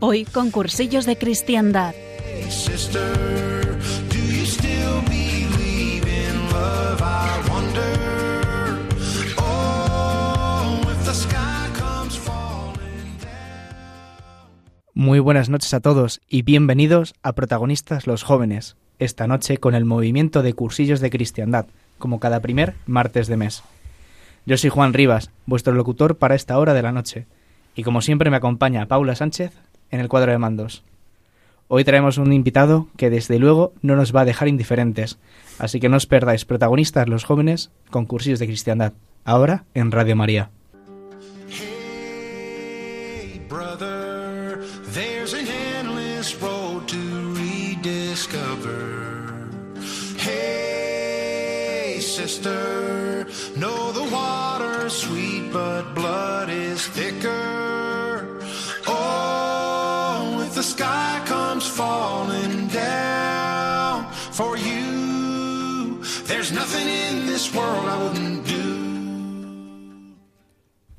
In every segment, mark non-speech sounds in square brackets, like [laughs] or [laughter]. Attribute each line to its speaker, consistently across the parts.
Speaker 1: Hoy con cursillos de cristiandad.
Speaker 2: Muy buenas noches a todos y bienvenidos a Protagonistas los Jóvenes, esta noche con el movimiento de cursillos de cristiandad, como cada primer martes de mes. Yo soy Juan Rivas, vuestro locutor para esta hora de la noche, y como siempre me acompaña Paula Sánchez en el cuadro de mandos. Hoy traemos un invitado que desde luego no nos va a dejar indiferentes, así que no os perdáis Protagonistas los Jóvenes con de cristiandad, ahora en Radio María.
Speaker 3: There's nothing in this world I wouldn't do.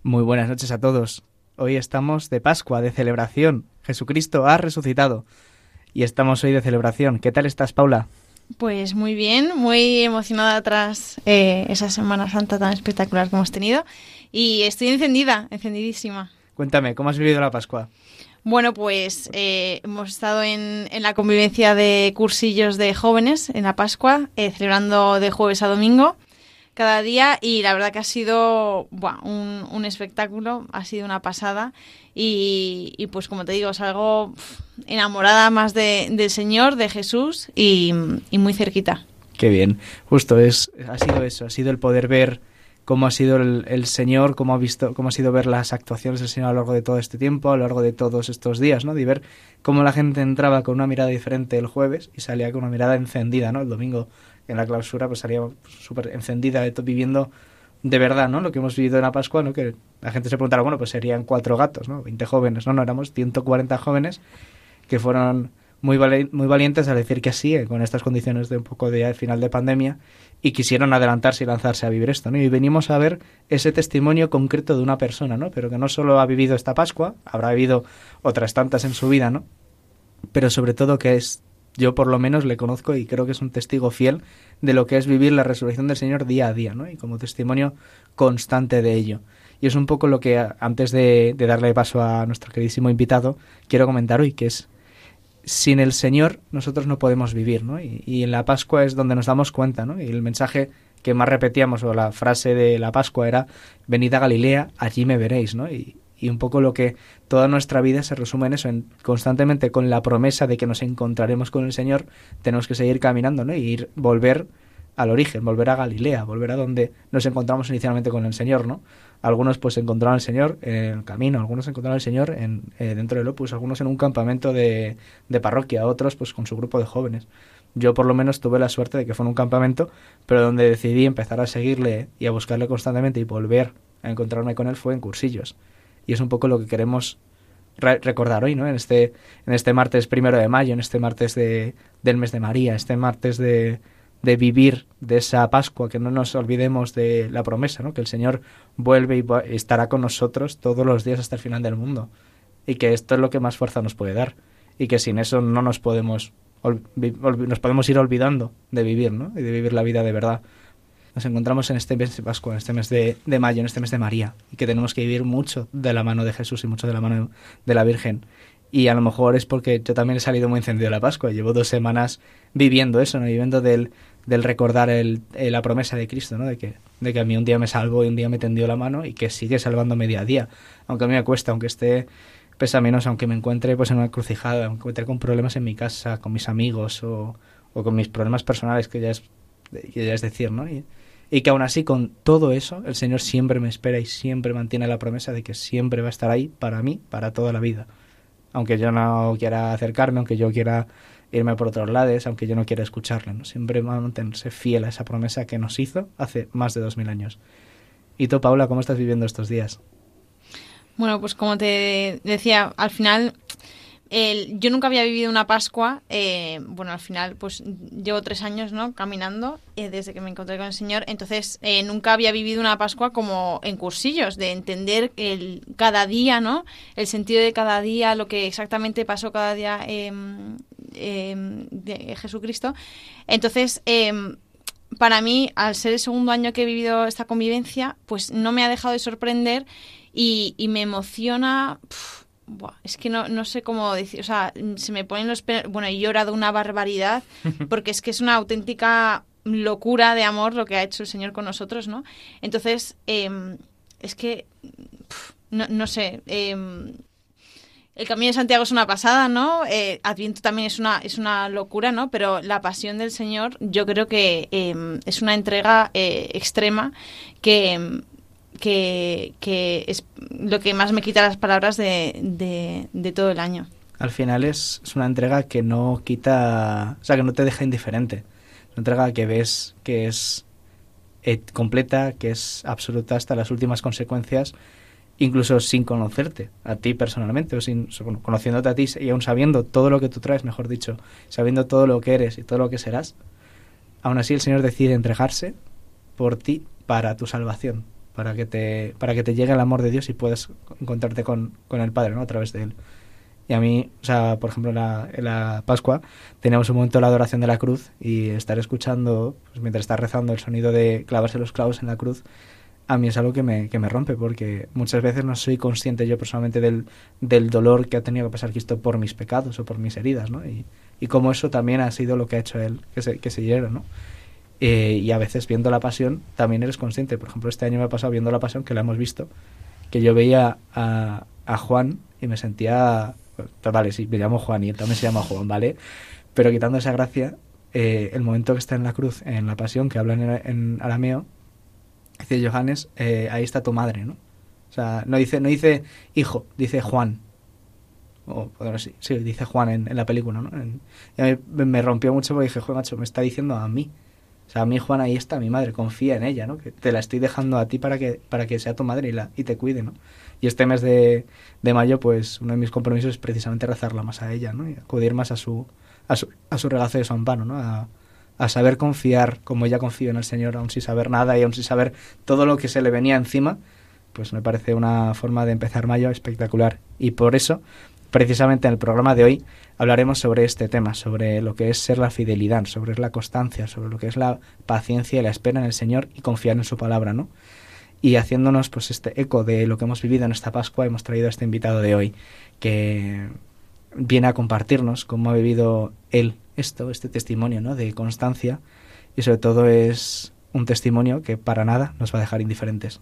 Speaker 2: Muy buenas noches a todos. Hoy estamos de Pascua, de celebración. Jesucristo ha resucitado. Y estamos hoy de celebración. ¿Qué tal estás, Paula?
Speaker 4: Pues muy bien, muy emocionada tras eh, esa Semana Santa tan espectacular que hemos tenido. Y estoy encendida, encendidísima.
Speaker 2: Cuéntame, ¿cómo has vivido la Pascua?
Speaker 4: Bueno, pues eh, hemos estado en, en la convivencia de cursillos de jóvenes en la Pascua, eh, celebrando de jueves a domingo cada día y la verdad que ha sido un, un espectáculo, ha sido una pasada y, y pues como te digo, salgo enamorada más de, del Señor, de Jesús y, y muy cerquita.
Speaker 2: Qué bien. Justo es, ha sido eso, ha sido el poder ver cómo ha sido el, Señor, cómo ha visto, cómo ha sido ver las actuaciones del Señor a lo largo de todo este tiempo, a lo largo de todos estos días, ¿no? De ver cómo la gente entraba con una mirada diferente el jueves y salía con una mirada encendida, ¿no? El domingo en la clausura pues salía súper encendida, de viviendo de verdad, ¿no? Lo que hemos vivido en la Pascua, ¿no? Que la gente se preguntara, bueno, pues serían cuatro gatos, ¿no? 20 jóvenes, no, no, éramos 140 jóvenes que fueron muy, muy valientes al decir que sí, eh, con estas condiciones de un poco de final de pandemia, y quisieron adelantarse y lanzarse a vivir esto, ¿no? Y venimos a ver ese testimonio concreto de una persona, ¿no? Pero que no solo ha vivido esta Pascua, habrá vivido otras tantas en su vida, ¿no? Pero sobre todo que es, yo por lo menos le conozco y creo que es un testigo fiel de lo que es vivir la resurrección del Señor día a día, ¿no? Y como testimonio constante de ello. Y es un poco lo que, antes de, de darle paso a nuestro queridísimo invitado, quiero comentar hoy, que es sin el Señor nosotros no podemos vivir, ¿no? Y, en la Pascua es donde nos damos cuenta, ¿no? Y el mensaje que más repetíamos, o la frase de la Pascua era, venid a Galilea, allí me veréis, ¿no? Y, y un poco lo que toda nuestra vida se resume en eso, en constantemente con la promesa de que nos encontraremos con el Señor, tenemos que seguir caminando, ¿no? Y ir, volver al origen, volver a Galilea, volver a donde nos encontramos inicialmente con el Señor, ¿no? Algunos pues encontraron al Señor en el camino, algunos encontraron al Señor en, eh, dentro del Opus, algunos en un campamento de, de parroquia, otros pues con su grupo de jóvenes. Yo por lo menos tuve la suerte de que fue en un campamento, pero donde decidí empezar a seguirle y a buscarle constantemente y volver a encontrarme con él fue en cursillos. Y es un poco lo que queremos re- recordar hoy, ¿no? En este, en este martes primero de mayo, en este martes de, del mes de María, este martes de, de vivir de esa Pascua, que no nos olvidemos de la promesa, ¿no? Que el Señor vuelve y estará con nosotros todos los días hasta el final del mundo. Y que esto es lo que más fuerza nos puede dar. Y que sin eso no nos podemos, nos podemos ir olvidando de vivir, ¿no? Y de vivir la vida de verdad. Nos encontramos en este mes de Pascua, en este mes de, de mayo, en este mes de María, y que tenemos que vivir mucho de la mano de Jesús y mucho de la mano de la Virgen. Y a lo mejor es porque yo también he salido muy encendido de la Pascua. Llevo dos semanas viviendo eso, ¿no? viviendo del, del recordar el, eh, la promesa de Cristo, ¿no? de, que, de que a mí un día me salvó y un día me tendió la mano y que sigue salvándome día a día. Aunque a mí me cuesta, aunque esté pesa menos, aunque me encuentre pues en una crucijada, aunque me encuentre con problemas en mi casa, con mis amigos o, o con mis problemas personales, que ya es, que ya es decir, ¿no? Y, y que aún así con todo eso el Señor siempre me espera y siempre mantiene la promesa de que siempre va a estar ahí para mí, para toda la vida. Aunque yo no quiera acercarme, aunque yo quiera irme por otros lados, aunque yo no quiera escucharle, ¿no? siempre mantenerse fiel a esa promesa que nos hizo hace más de dos mil años. ¿Y tú, Paula, cómo estás viviendo estos días?
Speaker 4: Bueno, pues como te decía, al final yo nunca había vivido una Pascua, eh, bueno, al final pues llevo tres años, ¿no? Caminando eh, desde que me encontré con el Señor, entonces eh, nunca había vivido una Pascua como en cursillos, de entender el, cada día, ¿no? El sentido de cada día, lo que exactamente pasó cada día em, em, de Jesucristo. Entonces, em, para mí, al ser el segundo año que he vivido esta convivencia, pues no me ha dejado de sorprender y, me emociona es que no, no sé cómo decir, o sea, se me ponen los bueno, he llorado una barbaridad, [laughs] porque es que es una auténtica locura de amor lo que ha hecho el Señor con nosotros, ¿no? Entonces, em, es que, no, no, sé, em, el Camino de Santiago es una pasada, ¿no? Eh, Adviento también es una, es una locura, ¿no? Pero la pasión del Señor yo creo que em, es una entrega eh, extrema que que, es lo que más me quita las palabras de, de, todo el año.
Speaker 2: Al final es, una entrega que no quita, o sea, que no te deja indiferente. Una entrega que ves que es eh, completa, que es absoluta hasta las últimas consecuencias, incluso sin conocerte a ti personalmente, o sin conociéndote a ti y aún sabiendo todo lo que tú traes, mejor dicho, sabiendo todo lo que eres y todo lo que serás, aún así el Señor decide entregarse por ti para tu salvación, para que te, para que te llegue el amor de Dios y puedas encontrarte con, con el Padre, ¿no? A través de Él. Y a mí, o sea, por ejemplo, en la, la Pascua teníamos un momento de la adoración de la cruz y estar escuchando, pues, mientras estás rezando, el sonido de clavarse los clavos en la cruz, a mí es algo que me, que me rompe, porque muchas veces no soy consciente yo personalmente del, del dolor que ha tenido que pasar Cristo por mis pecados o por mis heridas, ¿no? Y, y cómo eso también ha sido lo que ha hecho Él, que se, que se ¿no? Eh, y a veces viendo la pasión también eres consciente. Por ejemplo, este año me ha pasado viendo la pasión, que la hemos visto, que yo veía a, Juan y me sentía... Pues, vale, sí, me llamo Juan y él también se llama Juan, ¿vale? Pero quitando esa gracia, eh, el momento que está en la cruz, en la pasión, que hablan en, en arameo, dice Johannes, eh, ahí está tu madre, ¿no? O sea, no dice, no dice hijo, dice Juan. O, sí, sí, dice Juan en, en la película, ¿no? y a mí me rompió mucho porque dije, joder, macho, me está diciendo a mí. O sea, a mí Juan ahí está, mi madre, confía en ella, ¿no? Que te la estoy dejando a ti para que, para que sea tu madre y, la, y te cuide, ¿no? Y este mes de, de mayo, pues uno de mis compromisos es precisamente rezarla más a ella, ¿no? Y acudir más a su, a su, a su regazo de su amparo, ¿no? A, a saber confiar como ella confía en el Señor, aún sin saber nada y aún sin saber todo lo que se le venía encima, pues me parece una forma de empezar mayo espectacular. Y por eso, precisamente en el programa de hoy, hablaremos sobre este tema, sobre lo que es ser la fidelidad, sobre la constancia, sobre lo que es la paciencia y la espera en el Señor y confiar en su palabra, ¿no? Y haciéndonos pues este eco de lo que hemos vivido en esta Pascua, hemos traído a este invitado de hoy que viene a compartirnos cómo ha vivido él esto, este testimonio, ¿no? de constancia y sobre todo es un testimonio que para nada nos va a dejar indiferentes.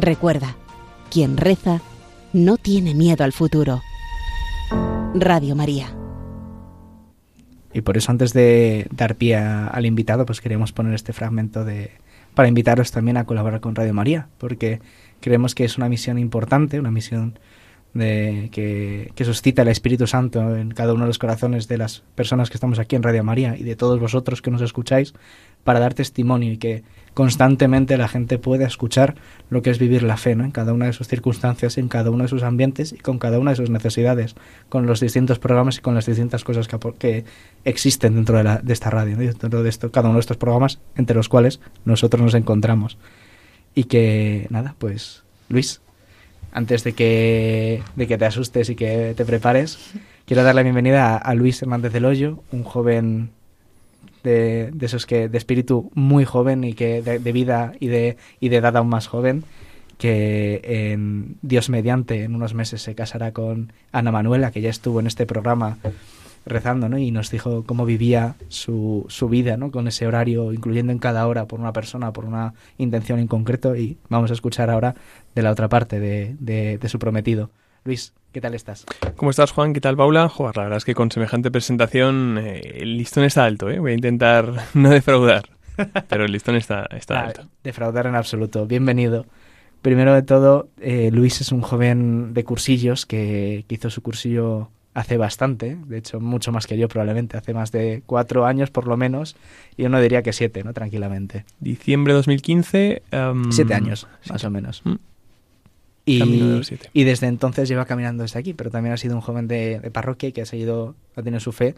Speaker 5: Recuerda, quien reza no tiene miedo al futuro. Radio María.
Speaker 2: Y por eso antes de dar pie al invitado, pues queremos poner este fragmento de para invitaros también a colaborar con Radio María, porque creemos que es una misión importante, una misión que, que, suscita el Espíritu Santo en cada uno de los corazones de las personas que estamos aquí en Radio María y de todos vosotros que nos escucháis para dar testimonio y que constantemente la gente pueda escuchar lo que es vivir la fe en cada una de sus circunstancias, en cada uno de sus ambientes y con cada una de sus necesidades, con los distintos programas y con las distintas cosas que, existen dentro de, esta radio, dentro de esto, cada uno de estos programas entre los cuales nosotros nos encontramos. Y que, nada, pues Luis, antes de que, de que te asustes y que te prepares, quiero dar la bienvenida a, Luis Hernández del Hoyo, un joven de, esos que de espíritu muy joven y que de, vida y de, y de edad aún más joven, que en Dios mediante en unos meses se casará con Ana Manuela, que ya estuvo en este programa rezando, ¿no? Y nos dijo cómo vivía su, su vida, ¿no? Con ese horario, incluyendo en cada hora por una persona, por una intención en concreto. Y vamos a escuchar ahora de la otra parte de, de, su prometido. Luis, ¿qué tal estás?
Speaker 6: ¿Cómo estás, Juan? ¿Qué tal, Paula? Joder, la verdad es que con semejante presentación eh, el listón está alto, ¿eh? Voy a intentar [laughs] no defraudar, pero el listón está, está alto.
Speaker 2: Defraudar en absoluto. Bienvenido. Primero de todo, eh, Luis es un joven de cursillos que, que hizo su cursillo hace bastante, de hecho mucho más que yo probablemente, hace más de cuatro años por lo menos, y uno diría que siete, ¿no? Tranquilamente.
Speaker 6: Diciembre de 2015.
Speaker 2: siete años, más o menos. Mm. Y, y, desde entonces lleva caminando desde aquí, pero también ha sido un joven de, parroquia y que ha seguido, ha tenido su fe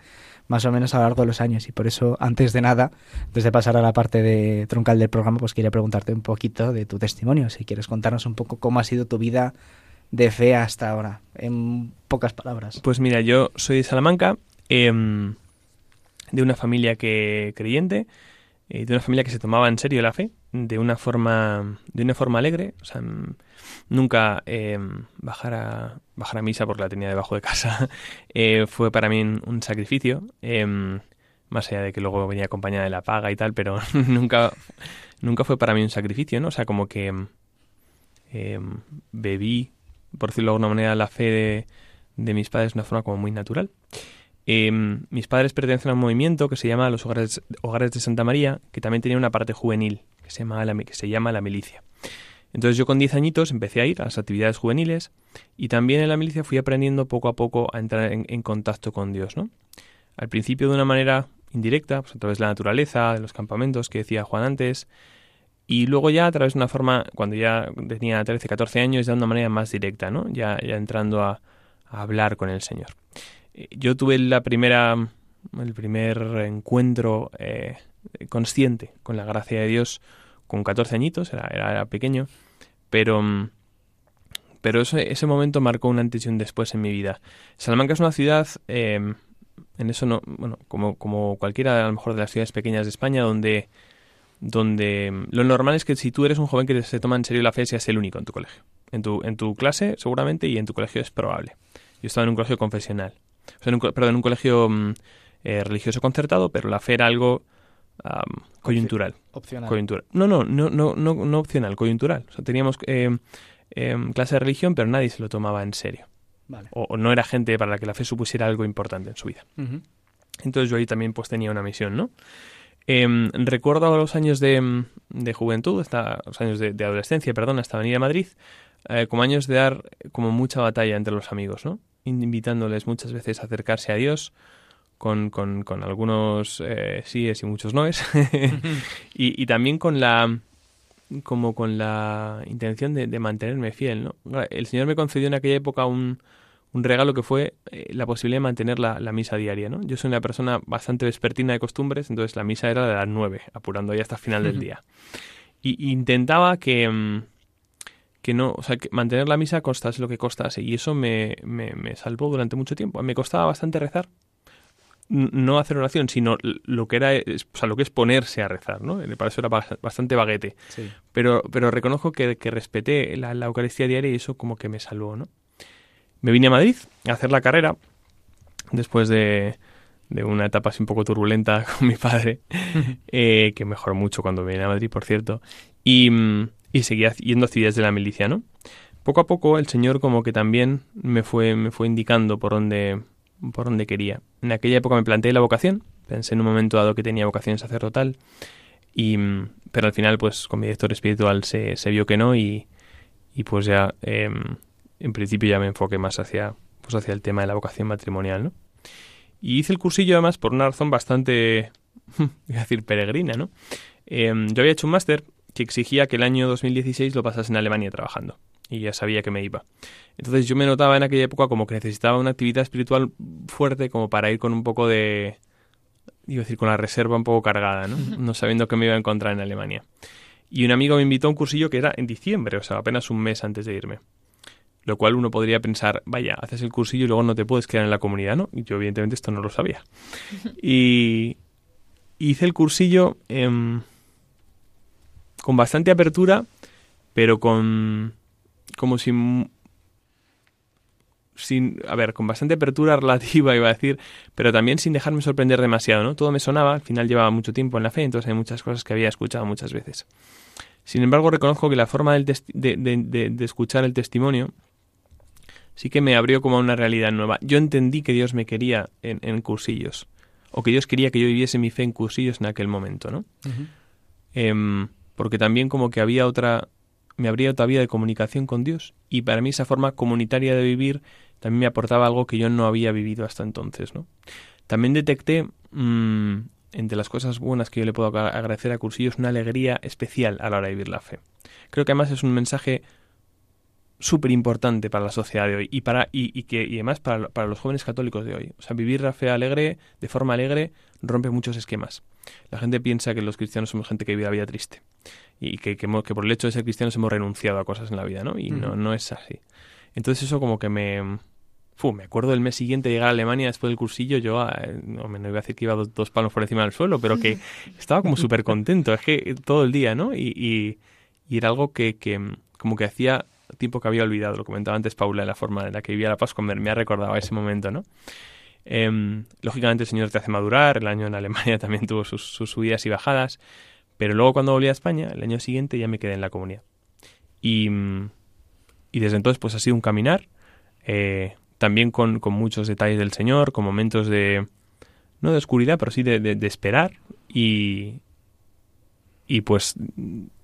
Speaker 2: más o menos a lo largo de los años. Y por eso, antes de nada, antes de pasar a la parte de troncal del programa, pues quería preguntarte un poquito de tu testimonio. Si quieres contarnos un poco cómo ha sido tu vida de fe hasta ahora, en pocas palabras?
Speaker 6: Pues mira, yo soy de Salamanca, em, de una familia que creyente, eh, de una familia que se tomaba en serio la fe, de una forma, de una forma alegre, o sea, nunca em, bajar, a, bajar a misa porque la tenía debajo de casa [laughs] eh, fue para mí un, sacrificio, em, más allá de que luego venía acompañada de la paga y tal, pero [laughs] nunca, nunca fue para mí un sacrificio, ¿no? O sea, como que bebí por decirlo de alguna manera, la fe de, mis padres de una forma como muy natural. Em, mis padres pertenecen a un movimiento que se llama los Hogares, Hogares de Santa María, que también tenía una parte juvenil, que se llama la, que se llama la milicia. Entonces yo con 10 añitos empecé a ir a las actividades juveniles y también en la milicia fui aprendiendo poco a poco a entrar en, contacto con Dios, ¿no? Al principio de una manera indirecta, pues a través de la naturaleza, de los campamentos que decía Juan antes, y luego ya a través de una forma, cuando ya tenía 13, 14 años, ya de una manera más directa, ¿no? Ya, ya entrando a, hablar con el Señor. Eh, yo tuve la primera, el primer encuentro eh, consciente con la gracia de Dios con 14 añitos, era, era, pequeño, pero, pero ese, ese, momento marcó un antes y un después en mi vida. Salamanca es una ciudad, em, en eso no, bueno, como, como cualquiera a lo mejor de las ciudades pequeñas de España, donde donde mm, lo normal es que si tú eres un joven que se toma en serio la fe, seas el único en tu colegio. En tu, en tu clase, seguramente, y en tu colegio es probable. Yo estaba en un colegio confesional. O sea, en un, perdón, en un colegio mm, eh, religioso concertado, pero la fe era algo coyuntural.
Speaker 2: Opcional.
Speaker 6: Coyuntural. No, no, no, no, no, no opcional, coyuntural. O sea, teníamos eh, em, clase de religión, pero nadie se lo tomaba en serio.
Speaker 2: Vale.
Speaker 6: O, no era gente para la que la fe supusiera algo importante en su vida. Entonces yo ahí también pues tenía una misión, ¿no? Eh, recuerdo los años de, de juventud, hasta los años de, adolescencia, perdón, hasta venir a Madrid, eh, como años de dar como mucha batalla entre los amigos, ¿no? Invitándoles muchas veces a acercarse a Dios, con, con, con algunos eh, síes y muchos noes, [laughs] y, y, también con la como con la intención de, de mantenerme fiel, ¿no? El Señor me concedió en aquella época un, un regalo que fue eh, la posibilidad de mantener la, misa diaria, ¿no? Yo soy una persona bastante vespertina de costumbres, entonces la misa era de las nueve, apurando ya hasta el final del día. Y, intentaba que, mm, que no, o sea, que mantener la misa costase lo que costase, y eso me, me, me salvó durante mucho tiempo. Me costaba bastante rezar, no hacer oración, sino lo que era, o sea, lo que es ponerse a rezar, ¿no? Para eso era bastante baguete. Pero, pero reconozco que, que respeté la, la, Eucaristía diaria y eso como que me salvó, ¿no? Me vine a Madrid a hacer la carrera después de, una etapa así un poco turbulenta [laughs] con mi padre, [laughs] eh, que mejoró mucho cuando vine a Madrid, por cierto, y, y seguía yendo a actividades de la milicia, ¿no? Poco a poco el Señor como que también me fue, me fue indicando por dónde, por dónde quería. En aquella época me planteé la vocación, pensé en un momento dado que tenía vocación sacerdotal, y, pero al final pues con mi director espiritual se, vio que no y, y pues ya em, en principio ya me enfoqué más hacia, pues hacia el tema de la vocación matrimonial, ¿no? Y hice el cursillo además por una razón bastante, [laughs] voy a decir, peregrina, ¿no? Em, yo había hecho un máster que exigía que el año 2016 lo pasase en Alemania trabajando y ya sabía que me iba. Entonces yo me notaba en aquella época como que necesitaba una actividad espiritual fuerte como para ir con un poco de, iba a decir, con la reserva un poco cargada, ¿no? No sabiendo qué me iba a encontrar en Alemania. Y un amigo me invitó a un cursillo que era en diciembre, o sea, apenas un mes antes de irme. Lo cual uno podría pensar, vaya, haces el cursillo y luego no te puedes quedar en la comunidad, ¿no? Y yo evidentemente esto no lo sabía. Y hice el cursillo con bastante apertura, pero con como sin sin, a ver, con bastante apertura [laughs] relativa, iba a decir, pero también sin dejarme sorprender demasiado, ¿no? Todo me sonaba, al final llevaba mucho tiempo en la fe, entonces hay muchas cosas que había escuchado muchas veces. Sin embargo, reconozco que la forma de, de, escuchar el testimonio sí que me abrió como a una realidad nueva. Yo entendí que Dios me quería en, cursillos, o que Dios quería que yo viviese mi fe en cursillos en aquel momento, ¿no? Em, porque también como que había otra, me abría otra vía de comunicación con Dios, y para mí esa forma comunitaria de vivir también me aportaba algo que yo no había vivido hasta entonces, ¿no? También detecté mm, entre las cosas buenas que yo le puedo agradecer a Cursillos, una alegría especial a la hora de vivir la fe. Creo que además es un mensaje súper importante para la sociedad de hoy y para y, que y además para, para, los jóvenes católicos de hoy. O sea, vivir la fe alegre, de forma alegre, rompe muchos esquemas. La gente piensa que los cristianos somos gente que vive la vida triste y que, que, por el hecho de ser cristianos hemos renunciado a cosas en la vida, ¿no? Y no, no es así. Entonces eso como que me, me acuerdo del mes siguiente de llegar a Alemania después del cursillo, yo ah, no, me iba a decir que iba dos, palos por encima del suelo, pero que [laughs] estaba como súper contento, es que todo el día, ¿no? Y, era algo que, como que hacía tiempo que había olvidado, lo comentaba antes Paula, de la forma en la que vivía la Pascua, me, me ha recordado ese momento, ¿no? Em, lógicamente el Señor te hace madurar, el año en Alemania [laughs] también tuvo sus, subidas y bajadas, pero luego cuando volví a España, el año siguiente ya me quedé en la comunidad. Y, y desde entonces pues ha sido un caminar, eh, también con, muchos detalles del Señor, con momentos de, no de oscuridad, pero sí de, esperar y, y pues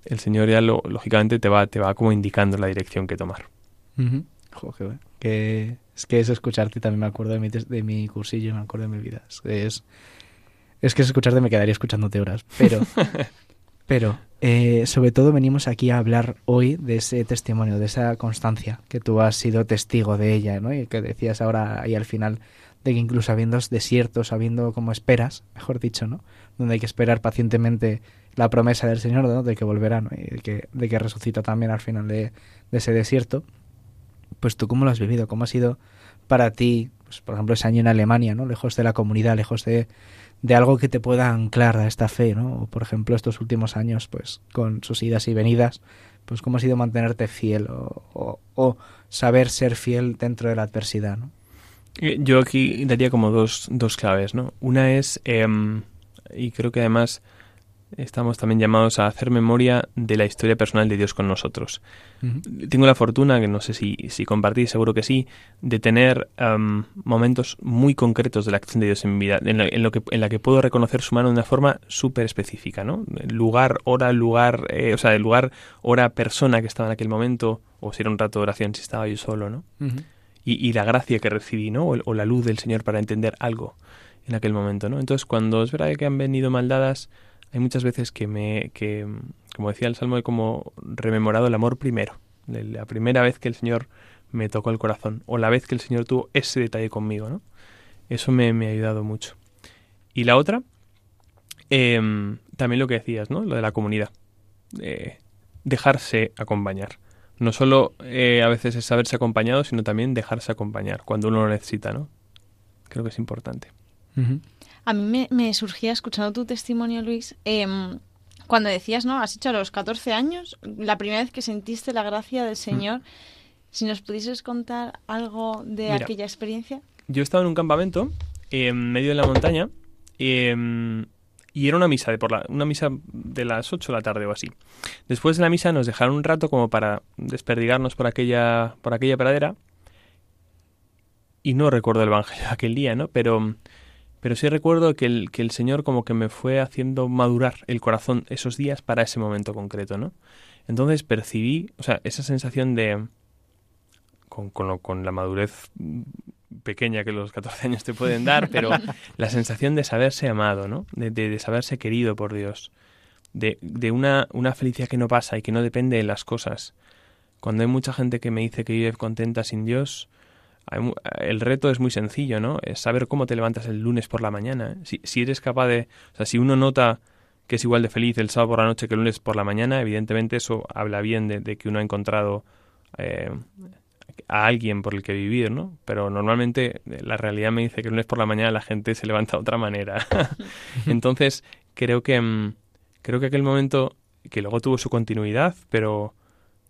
Speaker 6: el Señor ya lo, lógicamente te va, te va como indicando la dirección que tomar.
Speaker 2: que, es que es escucharte, también me acuerdo de mi, de mi cursillo, me acuerdo de mi vida. Es, es que es escucharte me quedaría escuchándote horas, pero [laughs] Pero eh, sobre todo venimos aquí a hablar hoy de ese testimonio, de esa constancia, que tú has sido testigo de ella, ¿no? Y que decías ahora ahí al final de que incluso habiendo desiertos, habiendo como esperas, mejor dicho, ¿no? Donde hay que esperar pacientemente la promesa del Señor, ¿no? De que volverá, ¿no? Y de que, de que resucita también al final de, ese desierto. Pues tú cómo lo has vivido, cómo ha sido para ti, pues, por ejemplo, ese año en Alemania, ¿no? Lejos de la comunidad, lejos de, de algo que te pueda anclar a esta fe, ¿no? por ejemplo, estos últimos años, pues con sus idas y venidas, pues cómo ha sido mantenerte fiel o, o, saber ser fiel dentro de la adversidad, ¿no?
Speaker 6: Eh, yo aquí daría como dos, dos claves, ¿no? Una es, em, y creo que además estamos también llamados a hacer memoria de la historia personal de Dios con nosotros. Tengo la fortuna, que no sé si, si compartís, seguro que sí, de tener momentos muy concretos de la acción de Dios en mi vida, en, lo que, en la que puedo reconocer su mano de una forma súper específica, ¿no? Lugar, hora, lugar, eh, o sea, el lugar, hora, persona que estaba en aquel momento, o si era un rato de oración, si estaba yo solo, ¿no? Y, la gracia que recibí, ¿no? O, o, la luz del Señor para entender algo en aquel momento, ¿no? Entonces, cuando es verdad que han venido maldadas, hay muchas veces que me, que, como decía el Salmo, he como rememorado el amor primero, la primera vez que el Señor me tocó el corazón, o la vez que el Señor tuvo ese detalle conmigo, ¿no? Eso me, me ha ayudado mucho. Y la otra, em, también lo que decías, ¿no? Lo de la comunidad. Eh, dejarse acompañar. No solo eh, a veces es saberse acompañado, sino también dejarse acompañar cuando uno lo necesita, ¿no? Creo que es importante.
Speaker 4: A mí me, surgía, escuchando tu testimonio, Luis, em, cuando decías, ¿no? Has hecho a los 14 años, la primera vez que sentiste la gracia del Señor. Si nos pudieses contar algo de aquella experiencia.
Speaker 6: Yo estaba en un campamento en medio de la montaña em, y era una misa de por la, una misa de las 8 de la tarde o así. Después de la misa nos dejaron un rato como para desperdigarnos por aquella por aquella pradera y no recuerdo el Evangelio de aquel día, ¿no? Pero, pero sí recuerdo que el, que el Señor como que me fue haciendo madurar el corazón esos días para ese momento concreto, ¿no? Entonces percibí, o sea, esa sensación de... Con, con, con la madurez pequeña que los 14 años te pueden dar, pero [laughs] la sensación de saberse amado, ¿no? De, de, de saberse querido por Dios, de, de una, una felicidad que no pasa y que no depende de las cosas. Cuando hay mucha gente que me dice que vive contenta sin Dios, el reto es muy sencillo, ¿no? Es saber cómo te levantas el lunes por la mañana. Si, si eres capaz de... O sea, si uno nota que es igual de feliz el sábado por la noche que el lunes por la mañana, evidentemente eso habla bien de, de que uno ha encontrado eh, a alguien por el que vivir, ¿no? Pero normalmente eh, la realidad me dice que el lunes por la mañana la gente se levanta de otra manera. [laughs] Entonces, creo que mm, creo que aquel momento que luego tuvo su continuidad, pero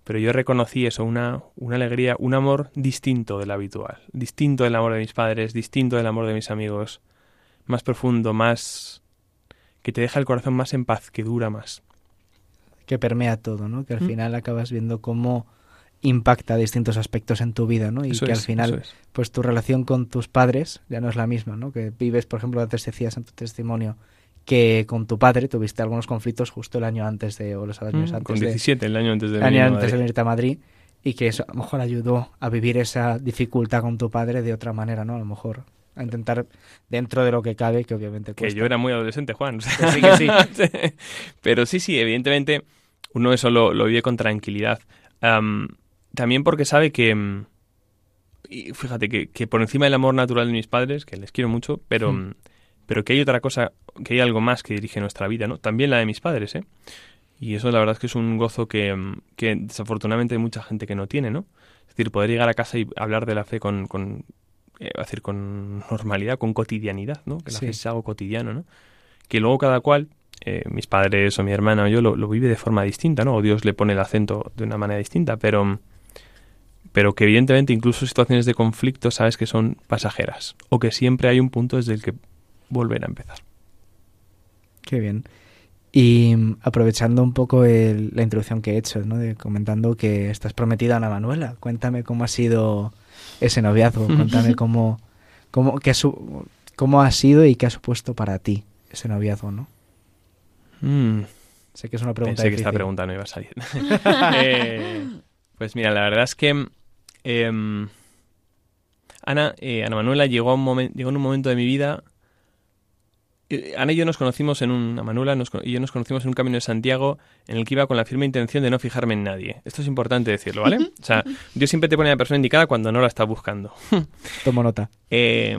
Speaker 6: pero yo reconocí eso, una, una alegría, un amor distinto del habitual, distinto del amor de mis padres, distinto del amor de mis amigos, más profundo, más que te deja el corazón más en paz, que dura más.
Speaker 2: Que permea todo, ¿no? Que al mm. final acabas viendo cómo impacta distintos aspectos en tu vida, ¿no? Y
Speaker 6: eso
Speaker 2: que
Speaker 6: es,
Speaker 2: al final,
Speaker 6: es.
Speaker 2: pues tu relación con tus padres ya no es la misma, ¿no? Que vives, por ejemplo, antes decías en tu testimonio que con tu padre tuviste algunos conflictos justo el año antes de, o los años
Speaker 6: Mm,
Speaker 2: antes
Speaker 6: con
Speaker 2: de,
Speaker 6: 17, el año antes de
Speaker 2: el año antes de venirte a Madrid y que eso a lo mejor ayudó a vivir esa dificultad con tu padre de otra manera, ¿no? A lo mejor a intentar dentro de lo que cabe, que obviamente
Speaker 6: Que yo era muy adolescente, Juan. o sea,
Speaker 2: Que sí, que [laughs] sí.
Speaker 6: Pero sí, sí, evidentemente uno eso lo, lo vive con tranquilidad. También porque sabe que... mm, Y fíjate que, que por encima del amor natural de mis padres, que les quiero mucho, pero,
Speaker 2: Hmm.
Speaker 6: pero que hay otra cosa, que hay algo más que dirige nuestra vida, ¿no? También la de mis padres, ¿eh? Y eso la verdad es que es un gozo que, mm, que desafortunadamente hay mucha gente que no tiene, ¿no? Es decir, poder llegar a casa y hablar de la fe con, con eh, decir, con normalidad, con cotidianidad, ¿no? Que la
Speaker 2: Sí.
Speaker 6: fe es algo cotidiano, ¿no? Que luego cada cual, eh, mis padres o mi hermana o yo, lo, lo vive de forma distinta, ¿no? O Dios le pone el acento de una manera distinta, pero, pero que evidentemente incluso situaciones de conflicto sabes que son pasajeras o que siempre hay un punto desde el que volver a empezar.
Speaker 2: Qué bien. Y mm, aprovechando un poco el- la introducción que he hecho, ¿no? De, comentando que estás prometida a Ana Manuela. Cuéntame cómo ha sido ese noviazgo. [laughs] Cuéntame cómo, cómo, qué su- cómo ha sido y qué ha supuesto para ti ese noviazgo, ¿no?
Speaker 6: Mm,
Speaker 2: Sé que es una pregunta
Speaker 6: Pensé que esta
Speaker 2: difícil.
Speaker 6: pregunta no iba a salir. [laughs] Eh, pues mira, la verdad es que em, Ana, eh, Ana Manuela llegó, a un momen- llegó en un momento de mi vida. eh, Ana y yo nos conocimos en un. Ana Manuela nos y yo nos conocimos en un camino de Santiago en el que iba con la firme intención de no fijarme en nadie. Esto es importante decirlo, ¿vale? O sea, Dios siempre te pone a la persona indicada cuando no la está buscando. [laughs]
Speaker 2: Tomo nota.
Speaker 6: Eh,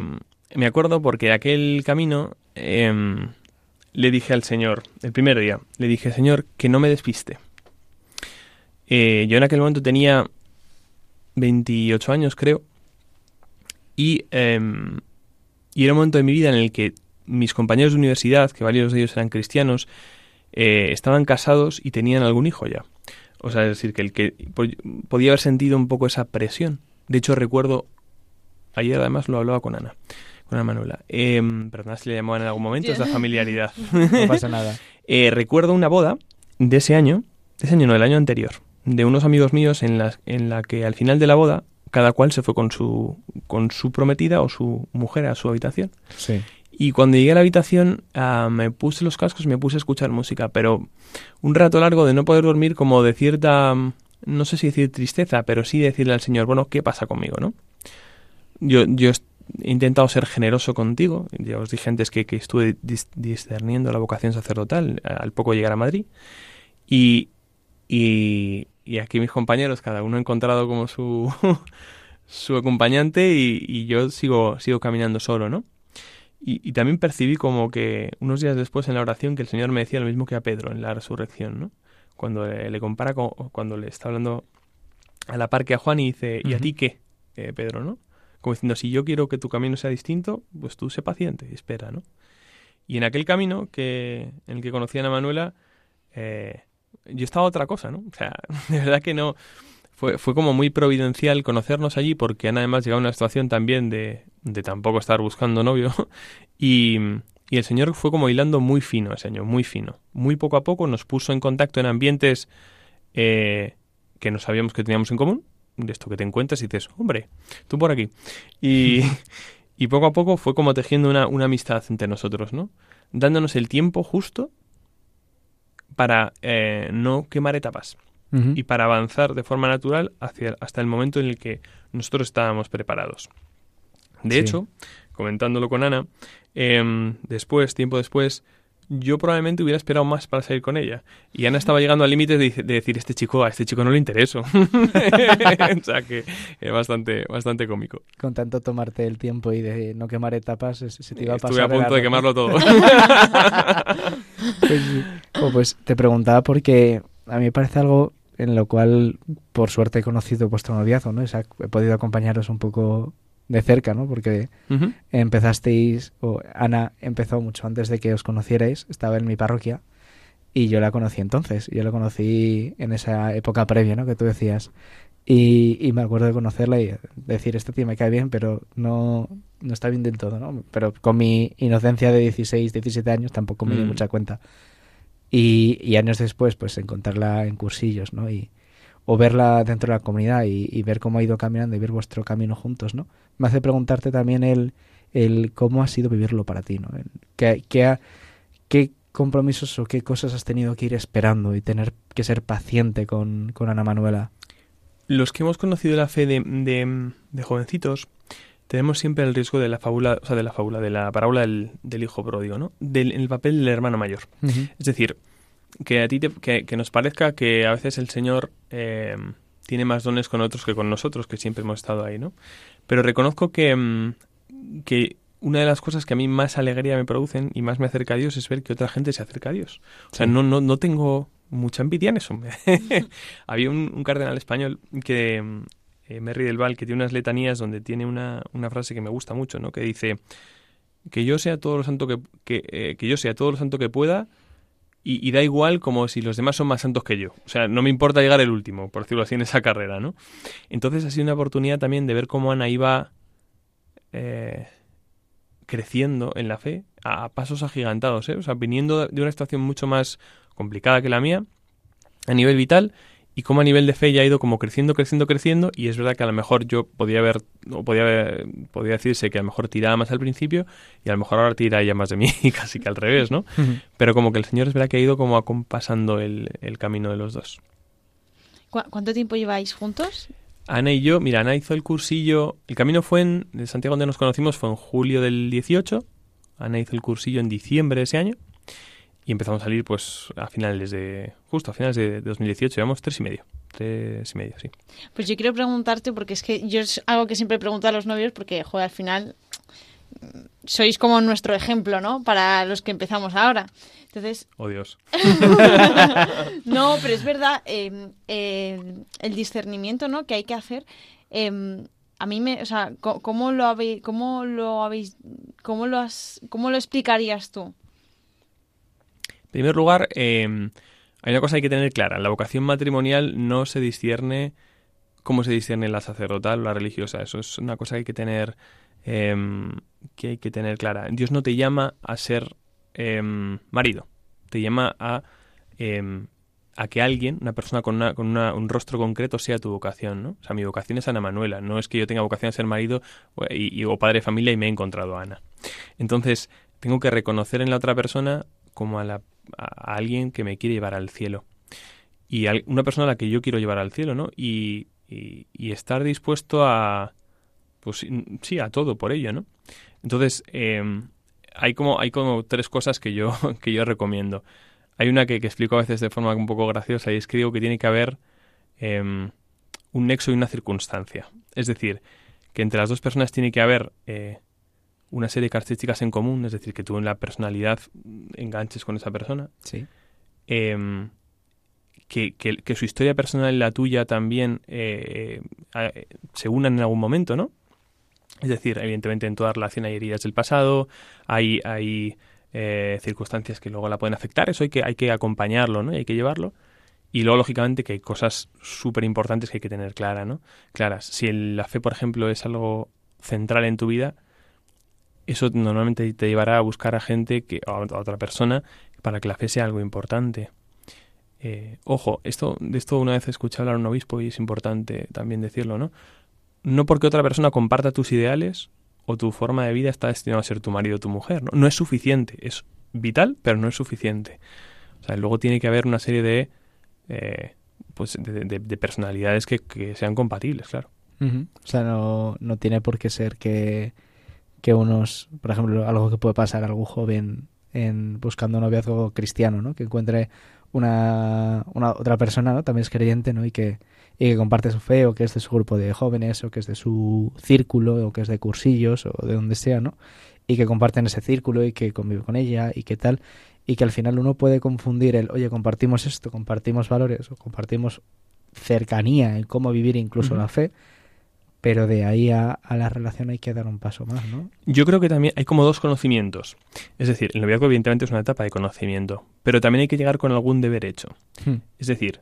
Speaker 6: me acuerdo porque aquel camino eh, le dije al Señor, el primer día, le dije, Señor, que no me despiste. Eh, yo en aquel momento tenía 28 años, creo, y, eh, y era un momento de mi vida en el que mis compañeros de universidad, que varios de ellos eran cristianos, eh, estaban casados y tenían algún hijo ya. O sea, es decir, que el que po- podía haber sentido un poco esa presión. De hecho, recuerdo, ayer además lo hablaba con Ana, con Ana Manuela. Eh, perdona si le llamaban en algún momento, es la familiaridad.
Speaker 2: No pasa nada. [laughs]
Speaker 6: Eh, recuerdo una boda de ese año, de ese año no, del año anterior, de unos amigos míos en la, en la que al final de la boda cada cual se fue con su, con su prometida o su mujer a su habitación.
Speaker 2: Sí.
Speaker 6: Y cuando llegué a la habitación ah, me puse los cascos y me puse a escuchar música, pero un rato largo de no poder dormir como de cierta, no sé si decir tristeza, pero sí decirle al Señor, bueno, ¿qué pasa conmigo, no? Yo, yo he intentado ser generoso contigo, ya os dije antes que, que estuve dis- discerniendo la vocación sacerdotal al poco llegar a Madrid, y, y, y aquí mis compañeros, cada uno ha encontrado como su, [laughs] su acompañante y, y yo sigo, sigo caminando solo, ¿no? Y, y también percibí como que unos días después en la oración que el Señor me decía lo mismo que a Pedro en la resurrección, ¿no? Cuando le, le compara con, cuando le está hablando a la par que a Juan y dice, ¿y a ti qué, eh, Pedro, no? Como diciendo, si yo quiero que tu camino sea distinto, pues tú sé paciente y espera, ¿no? Y en aquel camino que, en el que conocí a Ana Manuela, eh, yo estaba otra cosa, ¿no? O sea, [laughs] de verdad que no. Fue, fue como muy providencial conocernos allí porque Ana además llegaba a una situación también de, de tampoco estar buscando novio [laughs] y, y el Señor fue como hilando muy fino ese año, muy fino. Muy poco a poco nos puso en contacto en ambientes eh, que no sabíamos que teníamos en común, de esto que te encuentras y dices, hombre, tú por aquí. Y, [laughs] y poco a poco fue como tejiendo una, una amistad entre nosotros, ¿no? Dándonos el tiempo justo para eh, no quemar etapas y para avanzar de forma natural hacia, hasta el momento en el que nosotros estábamos preparados. De hecho, comentándolo con Ana, em, después, tiempo después, yo probablemente hubiera esperado más para salir con ella. Y Ana estaba llegando al límite de, decir, este chico, a este chico no le intereso. [laughs] o sea que es bastante, bastante cómico.
Speaker 2: Con tanto tomarte el tiempo y de no quemar etapas, se te iba a pasar.
Speaker 6: Estuve a punto de, quemarlo todo. [laughs]
Speaker 2: pues, pues te preguntaba porque a mí me parece algo en lo cual, por suerte, he conocido vuestro noviazgo, ¿no? he podido acompañaros un poco de cerca, ¿no? Porque empezasteis, o Ana empezó mucho antes de que os conocierais, estaba en mi parroquia y yo la conocí entonces. Yo la conocí en esa época previa, ¿no? Que tú decías. Y, me acuerdo de conocerla y decir, este tío me cae bien, pero no, no está bien del todo, ¿no? Pero con mi inocencia de 16, 17 años tampoco me di mm. mucha cuenta. Y, años después, pues encontrarla en cursillos, ¿no? Y, o verla dentro de la comunidad y, ver cómo ha ido caminando y ver vuestro camino juntos, ¿no? Me hace preguntarte también el, el cómo ha sido vivirlo para ti, ¿no? ¿Qué, qué, compromisos o qué cosas has tenido que ir esperando y tener que ser paciente con, con Ana Manuela?
Speaker 6: Los que hemos conocido la fe de, de, jovencitos, tenemos siempre el riesgo de la fábula, o sea, de la fábula, de la parábola del, del hijo pródigo, ¿no? Del el papel del hermano mayor. Es decir, que a ti que, nos parezca que a veces el Señor eh, tiene más dones con otros que con nosotros, que siempre hemos estado ahí, ¿no? Pero reconozco que, mm, que una de las cosas que a mí más alegría me producen y más me acerca a Dios es ver que otra gente se acerca a Dios. O sea, no, no, no tengo mucha envidia en eso. [laughs] Había un, cardenal español que, mm, eh, Merry del Val, que tiene unas letanías donde tiene una, una, frase que me gusta mucho, ¿no? Que dice que yo sea todo lo santo que, que, eh, que yo sea todo lo santo que pueda y, da igual como si los demás son más santos que yo. O sea, no me importa llegar el último, por decirlo así, en esa carrera, ¿no? Entonces ha sido una oportunidad también de ver cómo Ana iba eh, creciendo en la fe a, pasos agigantados, ¿eh? O sea, viniendo de una situación mucho más complicada que la mía a nivel vital y cómo a nivel de fe ya ha ido como creciendo, creciendo, creciendo y es verdad que a lo mejor yo podía haber, o podía, haber, podía decirse que a lo mejor tiraba más al principio y a lo mejor ahora tira ya más de mí, [laughs] casi que al revés, ¿no? Pero como que el Señor es verdad que ha ido como acompasando el, el camino de los dos.
Speaker 4: ¿Cuánto tiempo lleváis juntos?
Speaker 6: Ana y yo, mira, Ana hizo el cursillo, el camino fue en, de Santiago donde nos conocimos fue en julio del 18, Ana hizo el cursillo en diciembre de ese año y empezamos a salir pues a finales de justo a finales de 2018 llevamos tres y medio tres y medio sí.
Speaker 4: Pues yo quiero preguntarte porque es que yo es algo que siempre pregunto a los novios porque joder al final sois como nuestro ejemplo no para los que empezamos ahora. Entonces
Speaker 6: oh Dios. [laughs]
Speaker 4: No pero es verdad em, el discernimiento no que hay que hacer em, a mí me, o sea, ¿cómo lo habéis, cómo lo habéis, cómo lo has, cómo lo explicarías tú?
Speaker 6: En primer lugar, em, hay una cosa que hay que tener clara. La vocación matrimonial no se discierne como se discierne la sacerdotal o la religiosa. Eso es una cosa que hay que tener, em, que hay que tener clara. Dios no te llama a ser em, marido. Te llama a, a que alguien, una persona con, una, con un rostro concreto, sea tu vocación. ¿no? O sea, mi vocación es Ana Manuela. No es que yo tenga vocación a ser marido y, o padre de familia y me he encontrado a Ana. Entonces, tengo que reconocer en la otra persona como a la a alguien que me quiere llevar al cielo. Y una persona a la que yo quiero llevar al cielo, ¿no? Y, y, estar dispuesto a, pues sí, a todo por ello, ¿no? Entonces, em, hay, como, hay como tres cosas que yo, [laughs] que yo recomiendo. Hay una que, explico a veces de forma un poco graciosa y es que digo que tiene que haber em, un nexo y una circunstancia. Es decir, que entre las dos personas tiene que haber eh, una serie de características en común, es decir, que tú en la personalidad enganches con esa persona.
Speaker 2: Sí.
Speaker 6: Em, que, que, su historia personal y la tuya también eh, eh, se unan en algún momento, ¿no? Es decir, evidentemente en toda relación hay heridas del pasado, hay, hay eh, circunstancias que luego la pueden afectar, eso hay que, hay que acompañarlo, ¿no? Y hay que llevarlo. Y luego, lógicamente, que hay cosas súper importantes que hay que tener clara, ¿no? claras. Si la fe, por ejemplo, es algo central en tu vida, eso normalmente te llevará a buscar a gente, que, a otra persona, para que la fe sea algo importante. Eh, ojo, esto, de esto una vez escuché hablar a un obispo y es importante también decirlo, ¿no? No porque otra persona comparta tus ideales o tu forma de vida está destinado a ser tu marido o tu mujer, ¿no? No es suficiente, es vital, pero no es suficiente. O sea, luego tiene que haber una serie de, eh, pues de, personalidades que, sean compatibles, claro.
Speaker 2: O sea, no, no tiene por qué ser que, que unos, por ejemplo, algo que puede pasar a algún joven en buscando un noviazgo cristiano, ¿no? Que encuentre una, una otra persona, ¿no? También es creyente, ¿no? Y que, y que comparte su fe o que es de su grupo de jóvenes o que es de su círculo o que es de cursillos o de donde sea, ¿no? Y que comparten ese círculo y que convive con ella y que tal. Y que al final uno puede confundir el, oye, compartimos esto, compartimos valores o compartimos cercanía en cómo vivir incluso la fe pero de ahí a, la relación hay que dar un paso más, ¿no?
Speaker 6: Yo creo que también hay como dos conocimientos. Es decir, el noviazgo evidentemente es una etapa de conocimiento, pero también hay que llegar con algún deber hecho. Hmm. Es decir,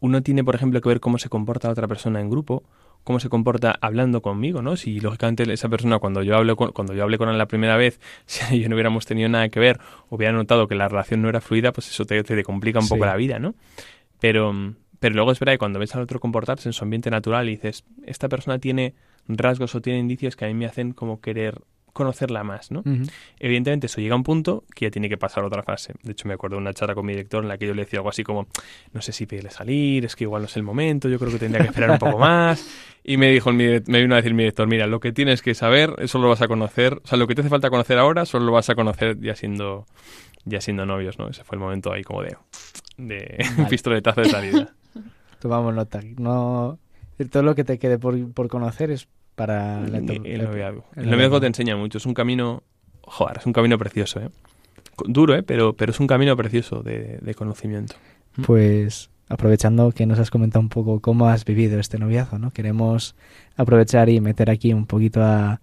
Speaker 6: uno tiene, por ejemplo, que ver cómo se comporta la otra persona en grupo, cómo se comporta hablando conmigo, ¿no? Si lógicamente esa persona cuando yo hablo con, cuando yo hablé con él la primera vez, [laughs] si yo no hubiéramos tenido nada que ver, hubiera notado que la relación no era fluida, pues eso te, te complica un poco la vida, ¿no? Pero pero luego es verdad que cuando ves al otro comportarse en su ambiente natural y dices, esta persona tiene rasgos o tiene indicios que a mí me hacen como querer conocerla más, ¿no? Evidentemente eso llega a un punto que ya tiene que pasar otra fase. De hecho, me acuerdo de una charla con mi director en la que yo le decía algo así como, no sé si pedirle salir, es que igual no es el momento, yo creo que tendría que esperar un poco más. [laughs] Y me dijo, me vino a decir mi director, mira, lo que tienes que saber, eso lo vas a conocer, o sea, lo que te hace falta conocer ahora, solo lo vas a conocer ya siendo, ya siendo novios, ¿no? Ese fue el momento ahí como de, de vale. [laughs] pistoletazo de salida.
Speaker 2: Tomamos nota. No, todo lo que te quede por, conocer es para
Speaker 6: el, el noviazgo. El, noviazgo te enseña mucho. Es un camino, joder, es un camino precioso, ¿eh? Duro, ¿eh? Pero, pero es un camino precioso de, conocimiento.
Speaker 2: ¿Mm? Pues aprovechando que nos has comentado un poco cómo has vivido este noviazgo, ¿no? Queremos aprovechar y meter aquí un poquito a,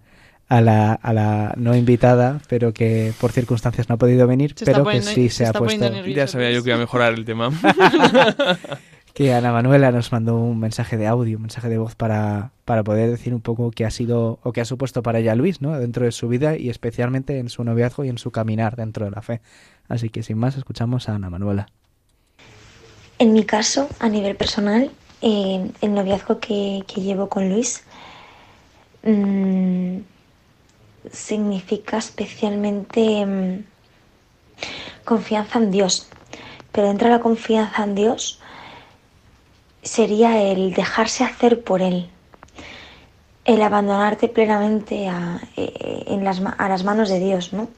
Speaker 2: a la, a la no invitada, pero que por circunstancias no ha podido venir, pero que sí se, ha puesto.
Speaker 6: Ya sabía yo que iba a mejorar el tema. [laughs]
Speaker 2: que Ana Manuela nos mandó un mensaje de audio, un mensaje de voz para, para poder decir un poco qué ha sido o qué ha supuesto para ella Luis, ¿no? Dentro de su vida y especialmente en su noviazgo y en su caminar dentro de la fe. Así que sin más escuchamos a Ana Manuela.
Speaker 7: En mi caso, a nivel personal, el noviazgo que, llevo con Luis mm, significa especialmente mm, confianza en Dios. Pero dentro de la confianza en Dios, sería el dejarse hacer por Él, el abandonarte plenamente a, eh, las, a las manos de Dios, ¿no?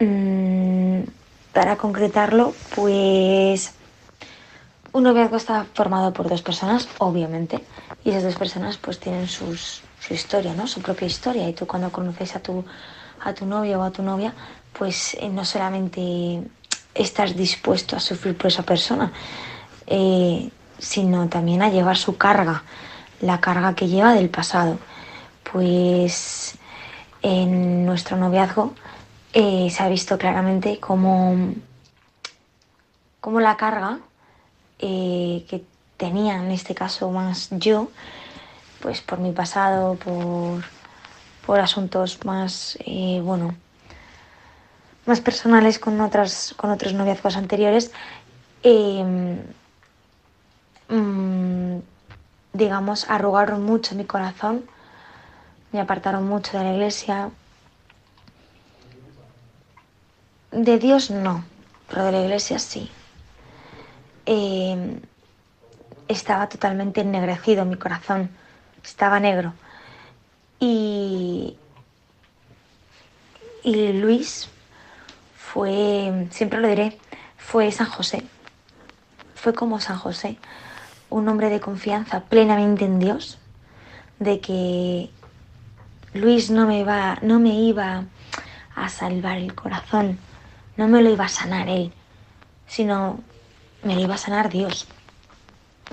Speaker 7: Mm, para concretarlo, pues un noviazgo está formado por dos personas, obviamente, y esas dos personas pues tienen sus, su historia, ¿no? Su propia historia. Y tú cuando conoces a tu, a tu novio o a tu novia, pues eh, no solamente estás dispuesto a sufrir por esa persona, eh, sino también a llevar su carga, la carga que lleva del pasado. Pues en nuestro noviazgo eh, se ha visto claramente cómo, cómo la carga eh, que tenía en este caso más yo, pues por mi pasado, por, por asuntos más, bueno, más personales con, otras, con otros noviazgos anteriores, Mm, digamos, arrugaron mucho mi corazón, me apartaron mucho de la iglesia. De Dios no, pero de la iglesia sí. Em, estaba totalmente ennegrecido mi corazón, estaba negro. Y, y Luis fue, siempre lo diré, fue San José. Fue como San José un hombre de confianza plenamente en Dios, de que Luis no me, va, no me iba a salvar el corazón, no me lo iba a sanar él, sino me lo iba a sanar Dios.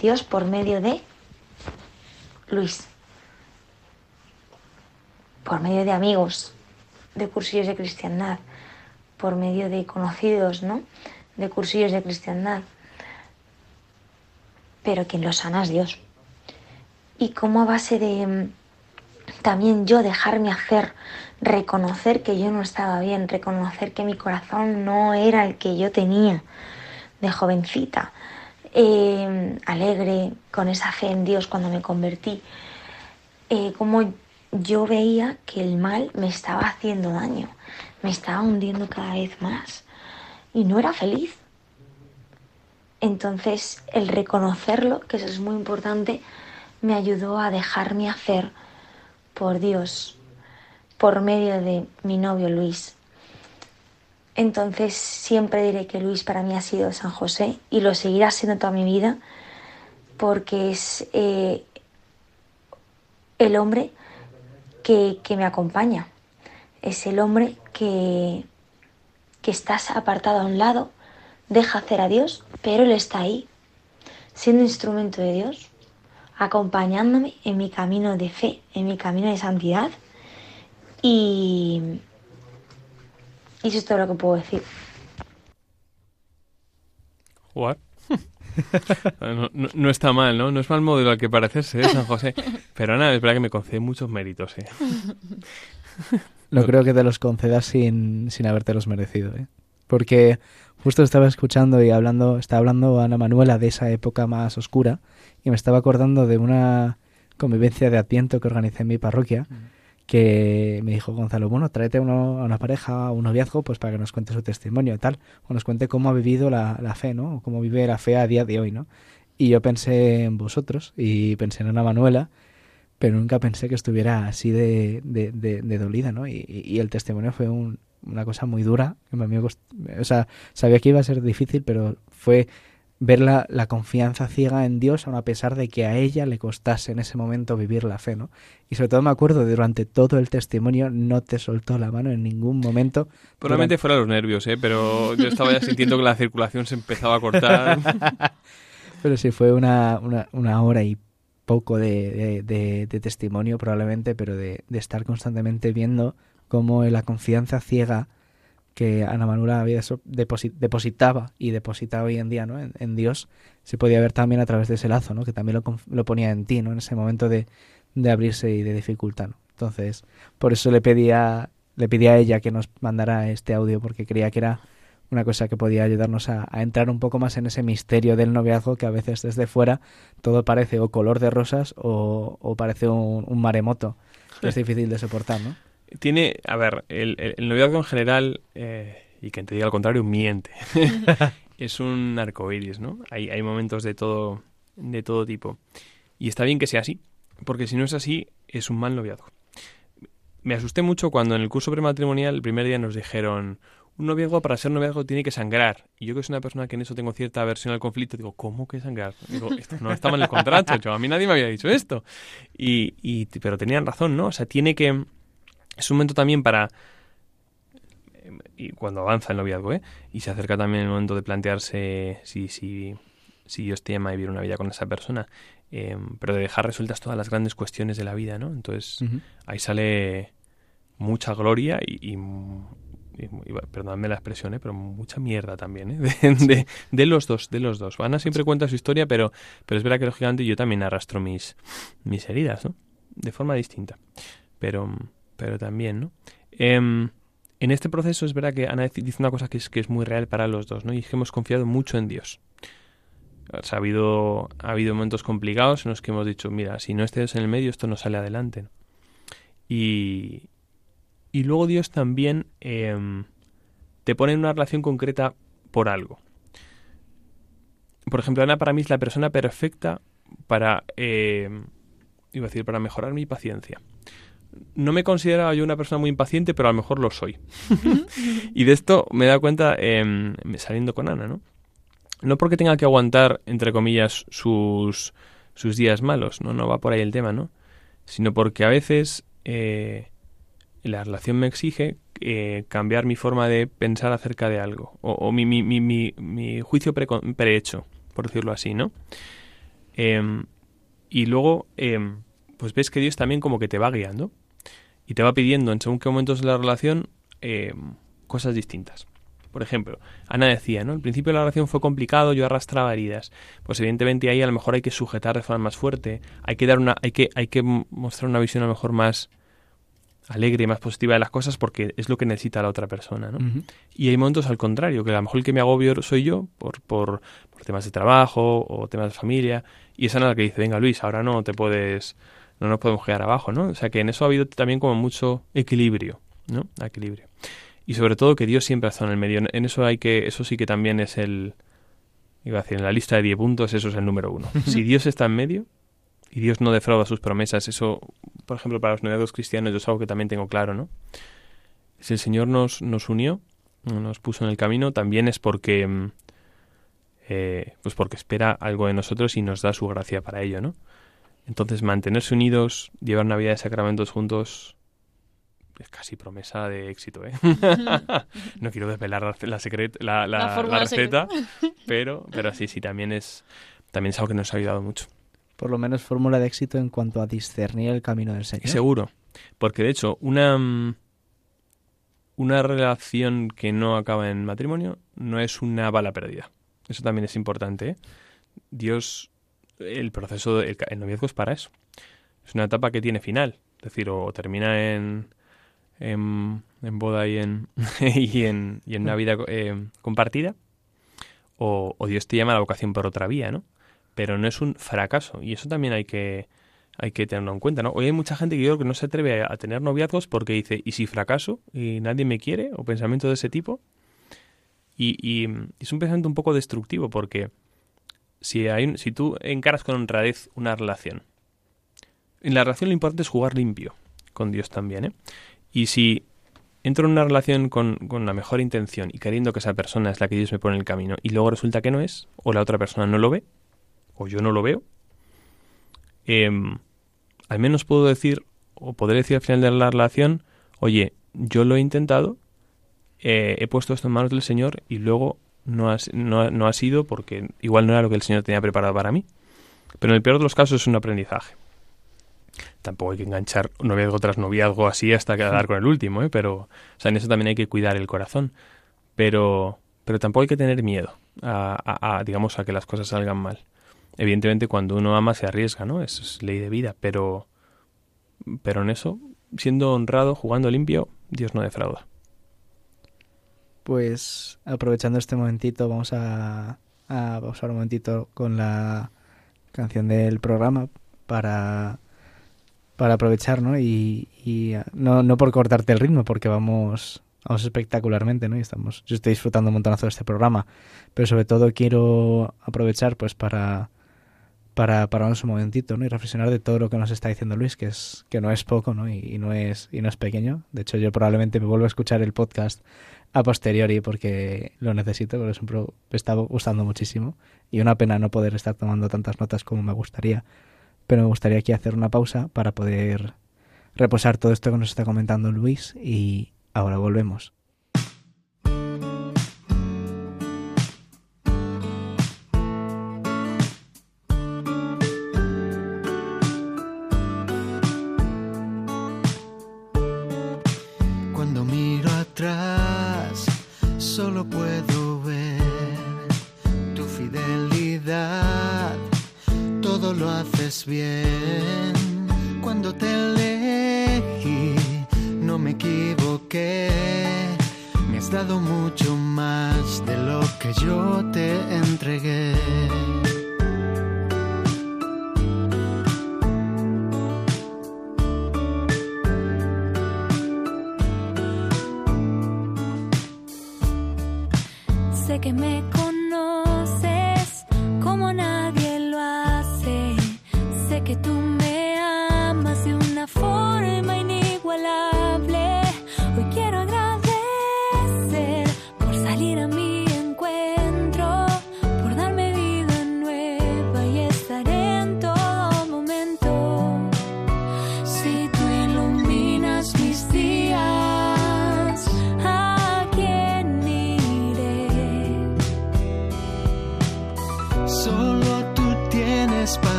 Speaker 7: Dios por medio de Luis, por medio de amigos, de cursillos de cristiandad, por medio de conocidos, ¿no? De cursillos de cristiandad pero quien lo sana es Dios. Y como a base de mm, también yo dejarme hacer, reconocer que yo no estaba bien, reconocer que mi corazón no era el que yo tenía de jovencita, eh, alegre, con esa fe en Dios cuando me convertí, eh, como yo veía que el mal me estaba haciendo daño, me estaba hundiendo cada vez más y no era feliz. Entonces el reconocerlo, que eso es muy importante, me ayudó a dejarme hacer por Dios, por medio de mi novio Luis. Entonces siempre diré que Luis para mí ha sido San José y lo seguirá siendo toda mi vida porque es eh, el hombre que, me acompaña, es el hombre que, que estás apartado a un lado, deja hacer a Dios, pero Él está ahí, siendo instrumento de Dios, acompañándome en mi camino de fe, en mi camino de santidad y, y eso es todo lo que puedo decir.
Speaker 6: What? [laughs] no, está mal, ¿no? No es mal modelo al que parecerse, ¿eh, San José. Pero nada, es verdad que me concede muchos méritos, ¿eh?
Speaker 2: No creo que te los concedas sin, sin habértelos merecido, ¿eh? Porque justo estaba escuchando y hablando, estaba hablando Ana Manuela de esa época más oscura y me estaba acordando de una convivencia de Adviento que organicé en mi parroquia. Que me dijo Gonzalo, bueno, tráete uno, a una pareja, a un noviazgo, pues para que nos cuente su testimonio y tal, o nos cuente cómo ha vivido la, la fe, ¿no? O cómo vive la fe a día de hoy, ¿no? Y yo pensé en vosotros y pensé en Ana Manuela, pero nunca pensé que estuviera así de, de, de, dolida, ¿no? Y, y, el testimonio fue una cosa muy dura, que me, o sea, sabía que iba a ser difícil, pero fue ver la, la, confianza ciega en Dios, aun a pesar de que a ella le costase en ese momento vivir la fe, ¿no? Y sobre todo me acuerdo de durante todo el testimonio no te soltó la mano en ningún momento.
Speaker 6: Probablemente fuera los nervios, ¿eh? Pero yo estaba ya sintiendo que la circulación se empezaba a cortar. [laughs]
Speaker 2: Pero sí, fue una, una, una hora y poco de, de, de, testimonio probablemente, pero de, de estar constantemente viendo cómo la confianza ciega que Ana Manuela había depositaba y deposita hoy en día ¿no? en, Dios, se podía ver también a través de ese lazo, ¿no? que también lo, lo ponía en ti, ¿no? en ese momento de, de abrirse y de dificultad. Entonces, por eso le pedía, le pedía a ella que nos mandara este audio, porque creía que era una cosa que podía ayudarnos a, entrar un poco más en ese misterio del noviazgo que a veces desde fuera todo parece o color de rosas o, o parece un, un maremoto. Es difícil de soportar, ¿no?
Speaker 6: Tiene, a ver, el, el, noviazgo en general, eh, y quien te diga al contrario, miente. [laughs] es un arcoíris, ¿no? Hay, hay momentos de todo, de todo tipo. Y está bien que sea así, porque si no es así, es un mal noviazgo. Me asusté mucho cuando en el curso prematrimonial el primer día nos dijeron, un noviazgo para ser noviazgo tiene que sangrar. Y yo que soy una persona que en eso tengo cierta aversión al conflicto, digo, ¿cómo que sangrar? Digo, esto no estaba en el contrato, a mí nadie me había dicho esto. Y, y, pero tenían razón, ¿no? O sea, tiene que, es un momento también para y cuando avanza el noviazgo, ¿eh? Y se acerca también el momento de plantearse si, si, si Dios te ama y vivir una vida con esa persona, em, pero de dejar resueltas todas las grandes cuestiones de la vida, ¿no? Entonces ahí sale mucha gloria y, perdóname la expresión, ¿eh? pero mucha mierda también, ¿eh? [laughs] De, de, los dos, de los dos. Ana siempre cuenta su historia, pero, pero es verdad que lógicamente yo también arrastro mis, mis heridas, ¿no? De forma distinta. Pero, pero también, ¿no? Em, en este proceso es verdad que Ana dice una cosa que es, que es muy real para los dos, ¿no? Y es que hemos confiado mucho en Dios. ha, habido, ha habido momentos complicados en los que hemos dicho, mira, si no estés en el medio, esto no sale adelante. Y, y luego Dios también em, te pone en una relación concreta por algo. Por ejemplo, Ana para mí es la persona perfecta para, em, iba a decir, para mejorar mi paciencia no me consideraba yo una persona muy impaciente, pero a lo mejor lo soy. [laughs] y de esto me he dado cuenta em, saliendo con Ana, ¿no? No porque tenga que aguantar, entre comillas, sus, sus días malos, ¿no? No va por ahí el tema, ¿no? Sino porque a veces eh, la relación me exige eh, cambiar mi forma de pensar acerca de algo, o, mi, mi, mi, mi, juicio prehecho, por decirlo así, ¿no? Em, y luego, em, pues ves que Dios también como que te va guiando y te va pidiendo en según qué momentos de la relación eh, cosas distintas. Por ejemplo, Ana decía, ¿no? El principio de la relación fue complicado, yo arrastraba heridas. Pues evidentemente ahí a lo mejor hay que sujetar de forma más fuerte, hay que dar una, hay que, hay que mostrar una visión a lo mejor más, alegre y más positiva de las cosas porque es lo que necesita la otra persona, ¿no? Y hay momentos al contrario, que a lo mejor el que me agobio soy yo por, por, temas de trabajo o temas de familia, y es Ana la que dice, venga Luis, ahora no te puedes, no nos podemos quedar abajo, ¿no? O sea que en eso ha habido también como mucho equilibrio, ¿no? Equilibrio. Y sobre todo que Dios siempre ha estado en el medio. En eso hay que, eso sí que también es el, iba a decir, en la lista de 10 puntos, eso es el número uno. [laughs] si Dios está en medio, y Dios no defrauda sus promesas. Eso, por ejemplo, para los nuevos cristianos, yo es algo que también tengo claro, ¿no? Si el Señor nos, nos unió, nos puso en el camino, también es porque, mm, eh, pues porque espera algo de nosotros y nos da su gracia para ello, ¿no? Entonces, mantenerse unidos, llevar una vida de sacramentos juntos, es casi promesa de éxito, ¿eh? [laughs] no quiero desvelar la, la, la, receta, [laughs] pero, pero sí, sí, también es, también es algo que nos ha ayudado mucho
Speaker 2: por lo menos fórmula de éxito en cuanto a discernir el camino del Señor.
Speaker 6: Seguro, porque de hecho una una relación que no acaba en matrimonio no es una bala perdida. Eso también es importante. ¿eh? Dios, el proceso, el, noviazgo es para eso. Es una etapa que tiene final. Es decir, o termina en, en, boda y en, [laughs] y en, y en una vida eh, compartida, o, o Dios te llama a la vocación por otra vía, ¿no? pero no es un fracaso. Y eso también hay que, hay que tenerlo en cuenta, ¿no? Hoy hay mucha gente que yo creo que no se atreve a, tener noviazgos porque dice, ¿y si fracaso y nadie me quiere? O pensamiento de ese tipo. Y, y, es un pensamiento un poco destructivo porque si, hay, si tú encaras con honradez una relación, en la relación lo importante es jugar limpio con Dios también, ¿eh? Y si entro en una relación con, con, la mejor intención y queriendo que esa persona es la que Dios me pone en el camino y luego resulta que no es, o la otra persona no lo ve, o yo no lo veo, em, al menos puedo decir, o podré decir al final de la relación, oye, yo lo he intentado, eh, he puesto esto en manos del Señor y luego no ha, no, ha sido porque igual no era lo que el Señor tenía preparado para mí. Pero en el peor de los casos es un aprendizaje. Tampoco hay que enganchar noviazgo tras noviazgo así hasta quedar con el último, ¿eh? pero o sea, en eso también hay que cuidar el corazón. Pero, pero tampoco hay que tener miedo a, a digamos, a que las cosas salgan mal. Evidentemente, cuando uno ama se arriesga, ¿no? Eso es ley de vida, pero, pero en eso, siendo honrado, jugando limpio, Dios no defrauda.
Speaker 2: Pues aprovechando este momentito, vamos a, a pausar un momentito con la canción del programa para, para aprovechar, ¿no? Y, y no, no por cortarte el ritmo, porque vamos, vamos espectacularmente, ¿no? Y estamos, yo estoy disfrutando un montonazo de este programa, pero sobre todo quiero aprovechar, pues, para para pararnos un momentito ¿no? y reflexionar de todo lo que nos está diciendo Luis, que es que no es poco ¿no? Y, no es y no es pequeño. De hecho, yo probablemente me vuelvo a escuchar el podcast a posteriori porque lo necesito, porque siempre me está gustando muchísimo y una pena no poder estar tomando tantas notas como me gustaría. Pero me gustaría aquí hacer una pausa para poder reposar todo esto que nos está comentando Luis y ahora volvemos.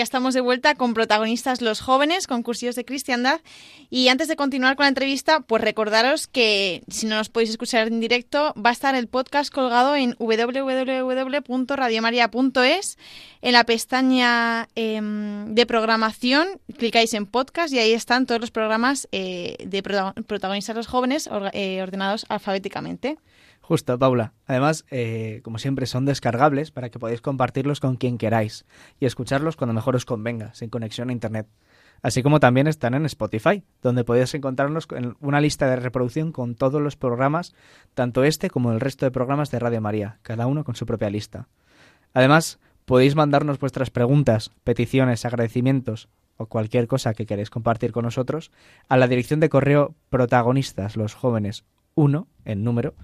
Speaker 4: Ya estamos de vuelta con protagonistas los jóvenes, con cursillos de cristiandad. Y antes de continuar con la entrevista, pues recordaros que si no nos podéis escuchar en directo, va a estar el podcast colgado en www.radiomaria.es. En la pestaña em, de programación, clicáis en podcast y ahí están todos los programas eh, de prota- protagonistas los jóvenes eh, ordenados alfabéticamente.
Speaker 2: Justo, Paula. Además, eh, como siempre, son descargables para que podáis compartirlos con quien queráis y escucharlos cuando mejor os convenga, sin conexión a Internet. Así como también están en Spotify, donde podéis encontrarlos en una lista de reproducción con todos los programas, tanto este como el resto de programas de Radio María, cada uno con su propia lista. Además, podéis mandarnos vuestras preguntas, peticiones, agradecimientos o cualquier cosa que queréis compartir con nosotros a la dirección de correo protagonistas los jóvenes 1 en número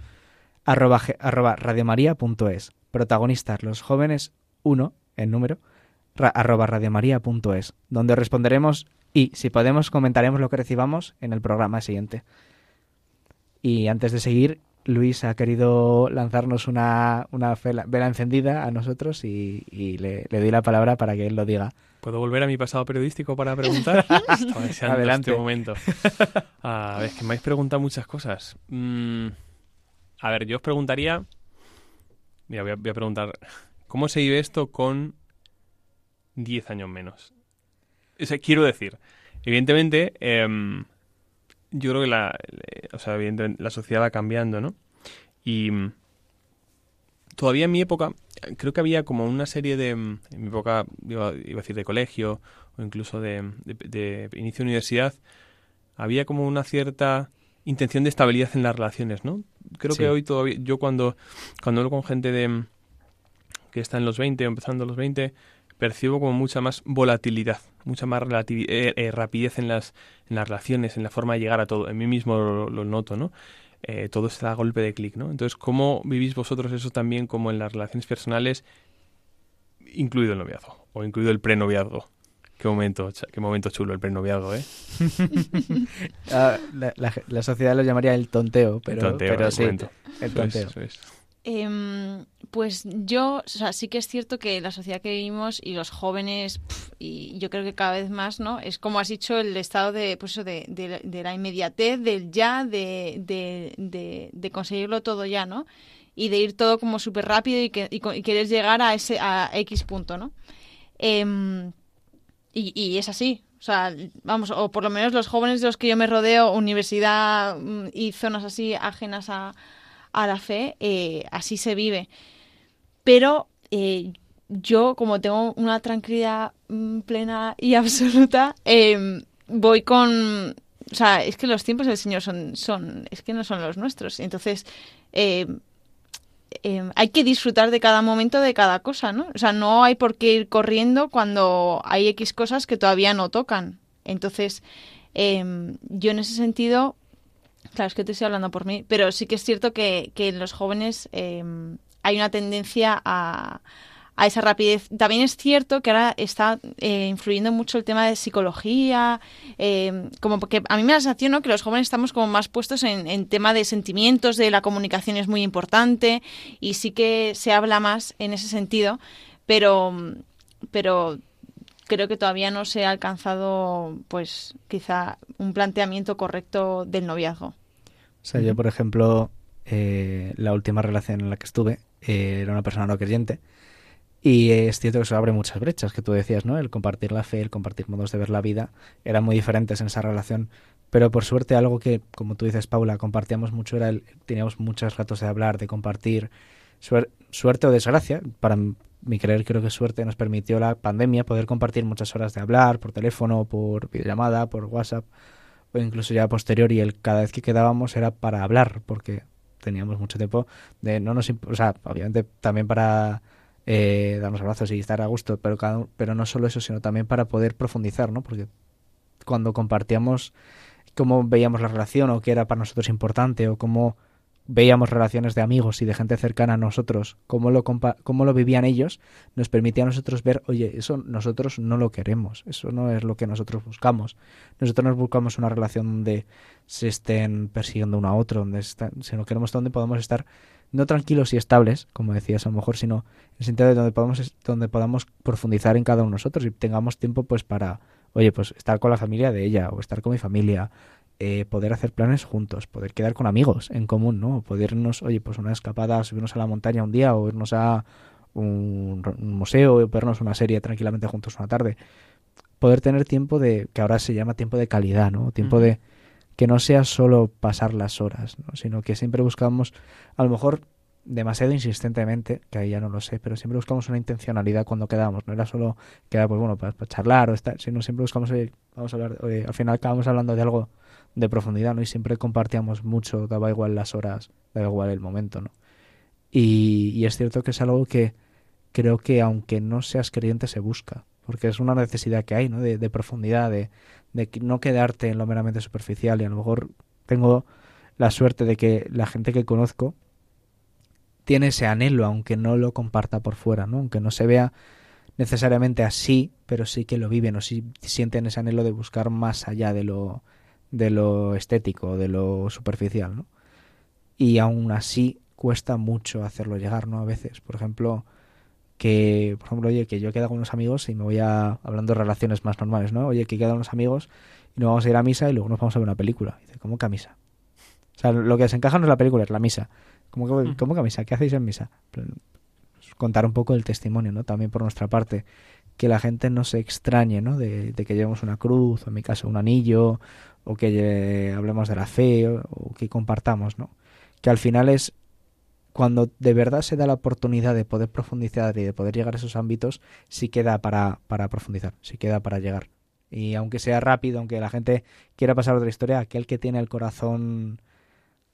Speaker 2: arroba, arroba radiomaria.es. Protagonistas, los jóvenes 1 en número ra- arroba radiomaria.es, donde responderemos y, si podemos, comentaremos lo que recibamos en el programa siguiente. Y antes de seguir, Luis ha querido lanzarnos una, una vela, vela encendida a nosotros y, y le, le doy la palabra para que él lo diga.
Speaker 6: ¿Puedo volver a mi pasado periodístico para preguntar? [laughs] Deseando
Speaker 2: Adelante.
Speaker 6: este momento. A ver, que me habéis preguntado muchas cosas. Mm, a ver, yo os preguntaría... Mira, voy a, voy a preguntar... ¿Cómo se vive esto con 10 años menos? O sea, quiero decir, evidentemente, em, yo creo que la, le- o sea, evidentemente la sociedad va cambiando, ¿no? Y mm, todavía en mi época, creo que había como una serie de, mm, en mi época, iba, iba a decir de colegio o incluso de, de- de inicio de universidad, había como una cierta intención de estabilidad en las relaciones, ¿no? Creo
Speaker 2: Sí.
Speaker 6: que hoy todavía, yo cuando, cuando hablo con gente de que está en los 20 o empezando los 20, percibo como mucha más volatilidad, mucha más relativi- eh, eh, rapidez en las, en las relaciones, en la forma de llegar a todo. En mí mismo lo, lo noto, ¿no? Eh, todo está a golpe de clic, ¿no? Entonces, ¿cómo vivís vosotros eso también como en las relaciones personales, incluido el noviazgo o incluido el prenoviazgo? Qué momento, qué momento chulo el prenoviazgo, ¿eh? [laughs]
Speaker 2: Ah, la, la- la sociedad lo llamaría el tonteo, pero,
Speaker 6: El tonteo,
Speaker 2: pero
Speaker 6: el
Speaker 2: sí,
Speaker 6: momento.
Speaker 2: el
Speaker 6: Eso es,
Speaker 2: tonteo.
Speaker 6: eso es.
Speaker 4: Em, pues yo, o sea, sí que es cierto que la sociedad que vivimos y los jóvenes, y yo creo que cada vez más, ¿no? Es como has dicho, el estado de, pues eso, de, de- de la inmediatez, del ya, de, de, de- de conseguirlo todo ya, ¿no? Y de ir todo como súper rápido y, que, y, querer llegar a ese a X punto, ¿no? Em, y, es así. O sea, vamos, o por lo menos los jóvenes de los que yo me rodeo, universidad mm, y zonas así ajenas a, a la fe, eh, así se vive. Pero eh, yo, como tengo una tranquilidad mm, plena y [laughs] absoluta, eh, voy con... O sea, es que los tiempos del Señor son, son es que no son los nuestros. Entonces, eh, hay que disfrutar de cada momento de cada cosa, ¿no? O sea, no hay por qué ir corriendo cuando hay X cosas que todavía no tocan. Entonces, eh, yo en ese sentido, claro, es que te estoy hablando por mí, pero sí que es cierto que, que en los jóvenes eh, hay una tendencia a, a esa rapidez. También es cierto que ahora está eh, influyendo mucho el tema de psicología, eh, como porque a mí me da la sensación que los jóvenes estamos como más puestos en, en tema de sentimientos, de la comunicación es muy importante y sí que se habla más en ese sentido, pero, pero creo que todavía no se ha alcanzado, pues quizá un planteamiento correcto del noviazgo.
Speaker 2: O sea, yo, por ejemplo, eh, la última relación en la que estuve eh, era una persona no creyente. Y es cierto que eso abre muchas brechas, que tú decías, ¿no? El compartir la fe, el compartir modos de ver la vida, eran muy diferentes en esa relación. Pero por suerte algo que, como tú dices, Paula, compartíamos mucho era el, teníamos muchos ratos de hablar, de compartir. Suer- suerte o desgracia, para mi creer creo que suerte nos permitió la pandemia poder compartir muchas horas de hablar por teléfono, por videollamada, por WhatsApp o incluso ya posterior y el cada vez que quedábamos era para hablar porque teníamos mucho tiempo de no nos o sea obviamente también para eh, darnos abrazos y estar a gusto pero cada pero no solo eso sino también para poder profundizar no porque cuando compartíamos cómo veíamos la relación o qué era para nosotros importante o cómo veíamos relaciones de amigos y de gente cercana a nosotros, cómo lo, cómo lo vivían ellos, nos permitía a nosotros ver, oye, eso nosotros no lo queremos, eso no es lo que nosotros buscamos. Nosotros nos buscamos una relación donde se estén persiguiendo uno a otro, donde si no queremos donde podamos estar no tranquilos y estables, como decías a lo mejor, sino en el sentido de donde podamos, donde podamos profundizar en cada uno de nosotros y tengamos tiempo pues para, oye, pues estar con la familia de ella o estar con mi familia, eh, poder hacer planes juntos, poder quedar con amigos en común, ¿no? Podernos, oye, pues una escapada, subirnos a la montaña un día o irnos a un, museo o vernos una serie tranquilamente juntos una tarde. Poder tener tiempo de, que ahora se llama tiempo de calidad, ¿no? Tiempo de que no sea solo pasar las horas, ¿no? sino que siempre buscamos, a lo mejor demasiado insistentemente, que ahí ya no lo sé, pero siempre buscamos una intencionalidad cuando quedamos, no era solo quedar, pues bueno, para, charlar o estar, sino siempre buscamos, vamos a hablar, al final acabamos hablando de algo de profundidad, ¿no? Y siempre compartíamos mucho, daba igual las horas, daba igual el momento, ¿no? Y, y es cierto que es algo que creo que aunque no seas creyente se busca, porque es una necesidad que hay, ¿no? De, de profundidad, de, de no quedarte en lo meramente superficial y a lo mejor tengo la suerte de que la gente que conozco tiene ese anhelo, aunque no lo comparta por fuera, ¿no? Aunque no se vea necesariamente así, pero sí que lo viven o sí sienten ese anhelo de buscar más allá de lo, de lo estético, de lo superficial, ¿no? Y aún así cuesta mucho hacerlo llegar, ¿no? A veces, por ejemplo, que, por ejemplo, oye, que yo quedo con unos amigos y me voy a, hablando de relaciones más normales, ¿no? Oye, que quedan unos amigos y nos vamos a ir a misa y luego nos vamos a ver una película. dice, ¿cómo que a misa? O sea, lo que desencaja no es la película, es la misa. ¿Cómo que. ¿cómo que a misa? ¿Qué hacéis en misa? Pues, contar un poco el testimonio, ¿no? También por nuestra parte. Que la gente no se extrañe, ¿no? De, que llevemos una cruz, o en mi caso un anillo, o que hablemos de la fe, o que compartamos, ¿no? Que al final es cuando de verdad se da la oportunidad de poder profundizar y de poder llegar a esos ámbitos, sí queda para, para profundizar, sí queda para llegar. Y aunque sea rápido, aunque la gente quiera pasar otra historia, aquel que tiene el corazón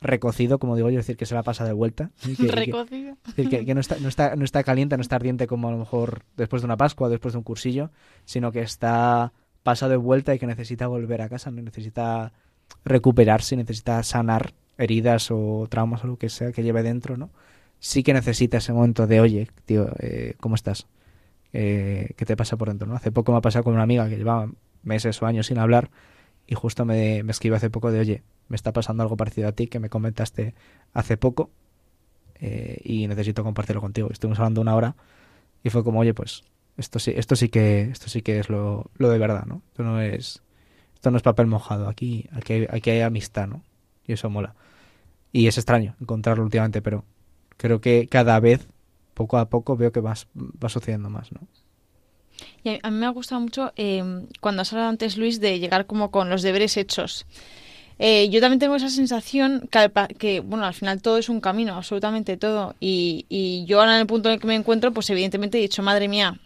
Speaker 2: recocido, como digo yo, es decir, que se la pasa de vuelta. [laughs]
Speaker 4: recocido.
Speaker 2: Que, que, no, está, no, está, no está caliente, no está ardiente como a lo mejor después de una Pascua, después de un cursillo, sino que está pasado de vuelta y que necesita volver a casa, necesita recuperarse, necesita sanar heridas o traumas o lo que sea que lleve dentro, ¿no? Sí que necesita ese momento de, oye, tío, eh, ¿cómo estás? Eh, ¿Qué te pasa por dentro, no? Hace poco me ha pasado con una amiga que llevaba meses o años sin hablar y justo me, me escribió hace poco de, oye, me está pasando algo parecido a ti que me comentaste hace poco eh, y necesito compartirlo contigo. Estuvimos hablando una hora y fue como, oye, pues esto sí, esto sí que, esto sí que es lo, lo de verdad, ¿no? Esto no es, esto no es papel mojado. Aquí, aquí, aquí hay amistad, ¿no? Eso mola. Y es extraño encontrarlo últimamente, pero creo que cada vez, poco a poco, veo que va, va sucediendo más, ¿no?
Speaker 4: Y a mí me ha gustado mucho eh, cuando has hablado antes, Luis, de llegar como con los deberes hechos. Eh, yo también tengo esa sensación que, bueno, al final todo es un camino, absolutamente todo. Y, y yo ahora en el punto en el que me encuentro, pues evidentemente he dicho, madre mía,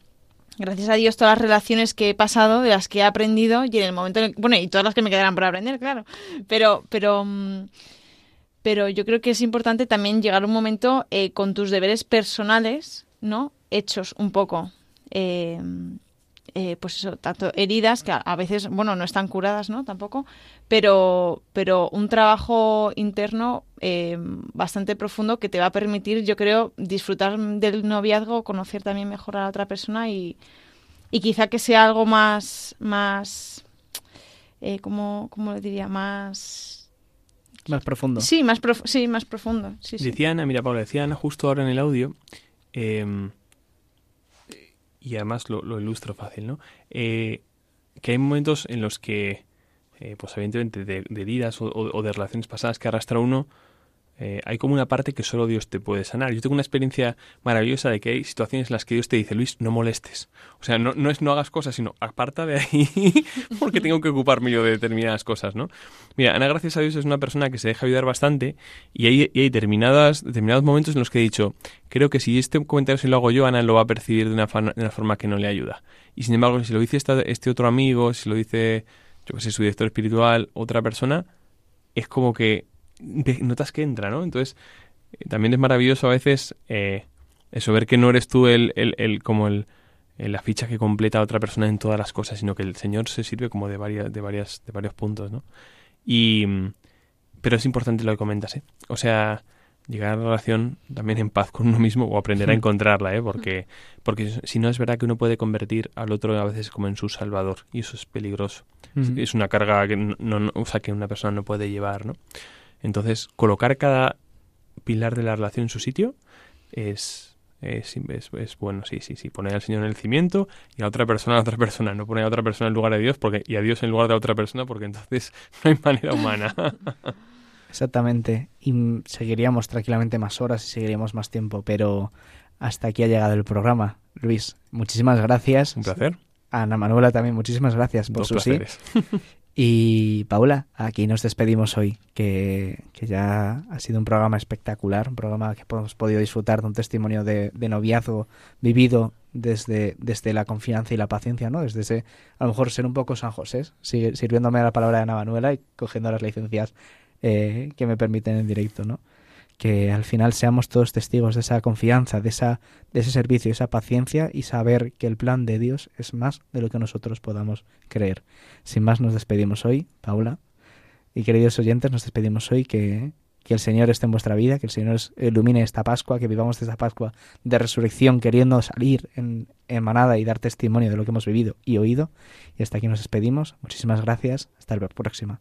Speaker 4: gracias a Dios todas las relaciones que he pasado, de las que he aprendido, y en el momento, en el, bueno, y todas las que me quedarán por aprender, claro. Pero, pero... Mm, pero yo creo que es importante también llegar un momento eh, con tus deberes personales, ¿no? Hechos un poco. Eh, eh, pues eso, tanto heridas que a, veces, bueno, no están curadas, ¿no? Tampoco, pero, pero un trabajo interno bastante profundo que te va a permitir, yo creo, disfrutar del noviazgo, conocer también mejor a la otra persona y, y quizá que sea algo más, más, eh, ¿cómo, ¿cómo lo diría? Más
Speaker 2: más profundo.
Speaker 4: Sí, más, sí, más profundo. Sí,
Speaker 6: decía Ana, mira Paula, decía Ana justo ahora en el audio, em, y además lo, ilustro fácil, ¿no? Eh, que hay momentos en los que, eh, pues evidentemente de, de heridas o, de relaciones pasadas que arrastra uno, eh, hay como una parte que solo Dios te puede sanar. Yo tengo una experiencia maravillosa de que hay situaciones en las que Dios te dice, Luis, no molestes. O sea, no, no es no hagas cosas, sino aparta de ahí [laughs] porque tengo que ocuparme yo de determinadas cosas, ¿no? Mira, Ana, gracias a Dios, es una persona que se deja ayudar bastante y hay, hay determinadas, determinados momentos en los que he dicho, creo que si este comentario se lo hago yo, Ana lo va a percibir de una, de una forma que no le ayuda. Y sin embargo, si lo dice este otro amigo, si lo dice, yo que sé, su director espiritual, otra persona, es como que notas que entra, ¿no? Entonces, eh, también es maravilloso a veces eh, eso, ver que no eres tú el, el, el como el, la ficha que completa a otra persona en todas las cosas, sino que el Señor se sirve como de varias, de varias, de varios puntos, ¿no? Y pero es importante lo que comentas, ¿eh? O sea, llegar a la relación también en paz con uno mismo o aprender a [laughs] encontrarla, ¿eh? Porque, porque si no es verdad que uno puede convertir al otro a veces como en su salvador y eso es peligroso. Es una carga que, no, no- o sea, que una persona no puede llevar, ¿no? Entonces, colocar cada pilar de la relación en su sitio es, es, es- es bueno, sí, sí, sí. Poner al Señor en el cimiento y a otra persona a otra persona. No poner a otra persona en lugar de Dios porque, y a Dios en lugar de otra persona porque entonces [laughs] no hay manera humana. [laughs]
Speaker 2: Exactamente. Y seguiríamos tranquilamente más horas y seguiríamos más tiempo, pero hasta aquí ha llegado el programa. Luis, muchísimas gracias.
Speaker 6: Un placer.
Speaker 2: A Ana Manuela también, muchísimas gracias por
Speaker 6: Dos
Speaker 2: su sí. [laughs] Y Paula, aquí nos despedimos hoy, que, que ya ha sido un programa espectacular, un programa que hemos podido disfrutar de un testimonio de, de noviazgo vivido desde, desde la confianza y la paciencia, ¿no? Desde ese, a lo mejor ser un poco San José, sirviéndome a la palabra de Ana Manuela y cogiendo las licencias eh, que me permiten en directo, ¿no? Que al final seamos todos testigos de esa confianza, de, esa, de ese servicio, esa paciencia y saber que el plan de Dios es más de lo que nosotros podamos creer. Sin más, nos despedimos hoy, Paula. Y queridos oyentes, nos despedimos hoy. Que, que el Señor esté en vuestra vida, que el Señor ilumine esta Pascua, que vivamos esta Pascua de resurrección, queriendo salir en, en manada y dar testimonio de lo que hemos vivido y oído. Y hasta aquí nos despedimos. Muchísimas gracias. Hasta la próxima.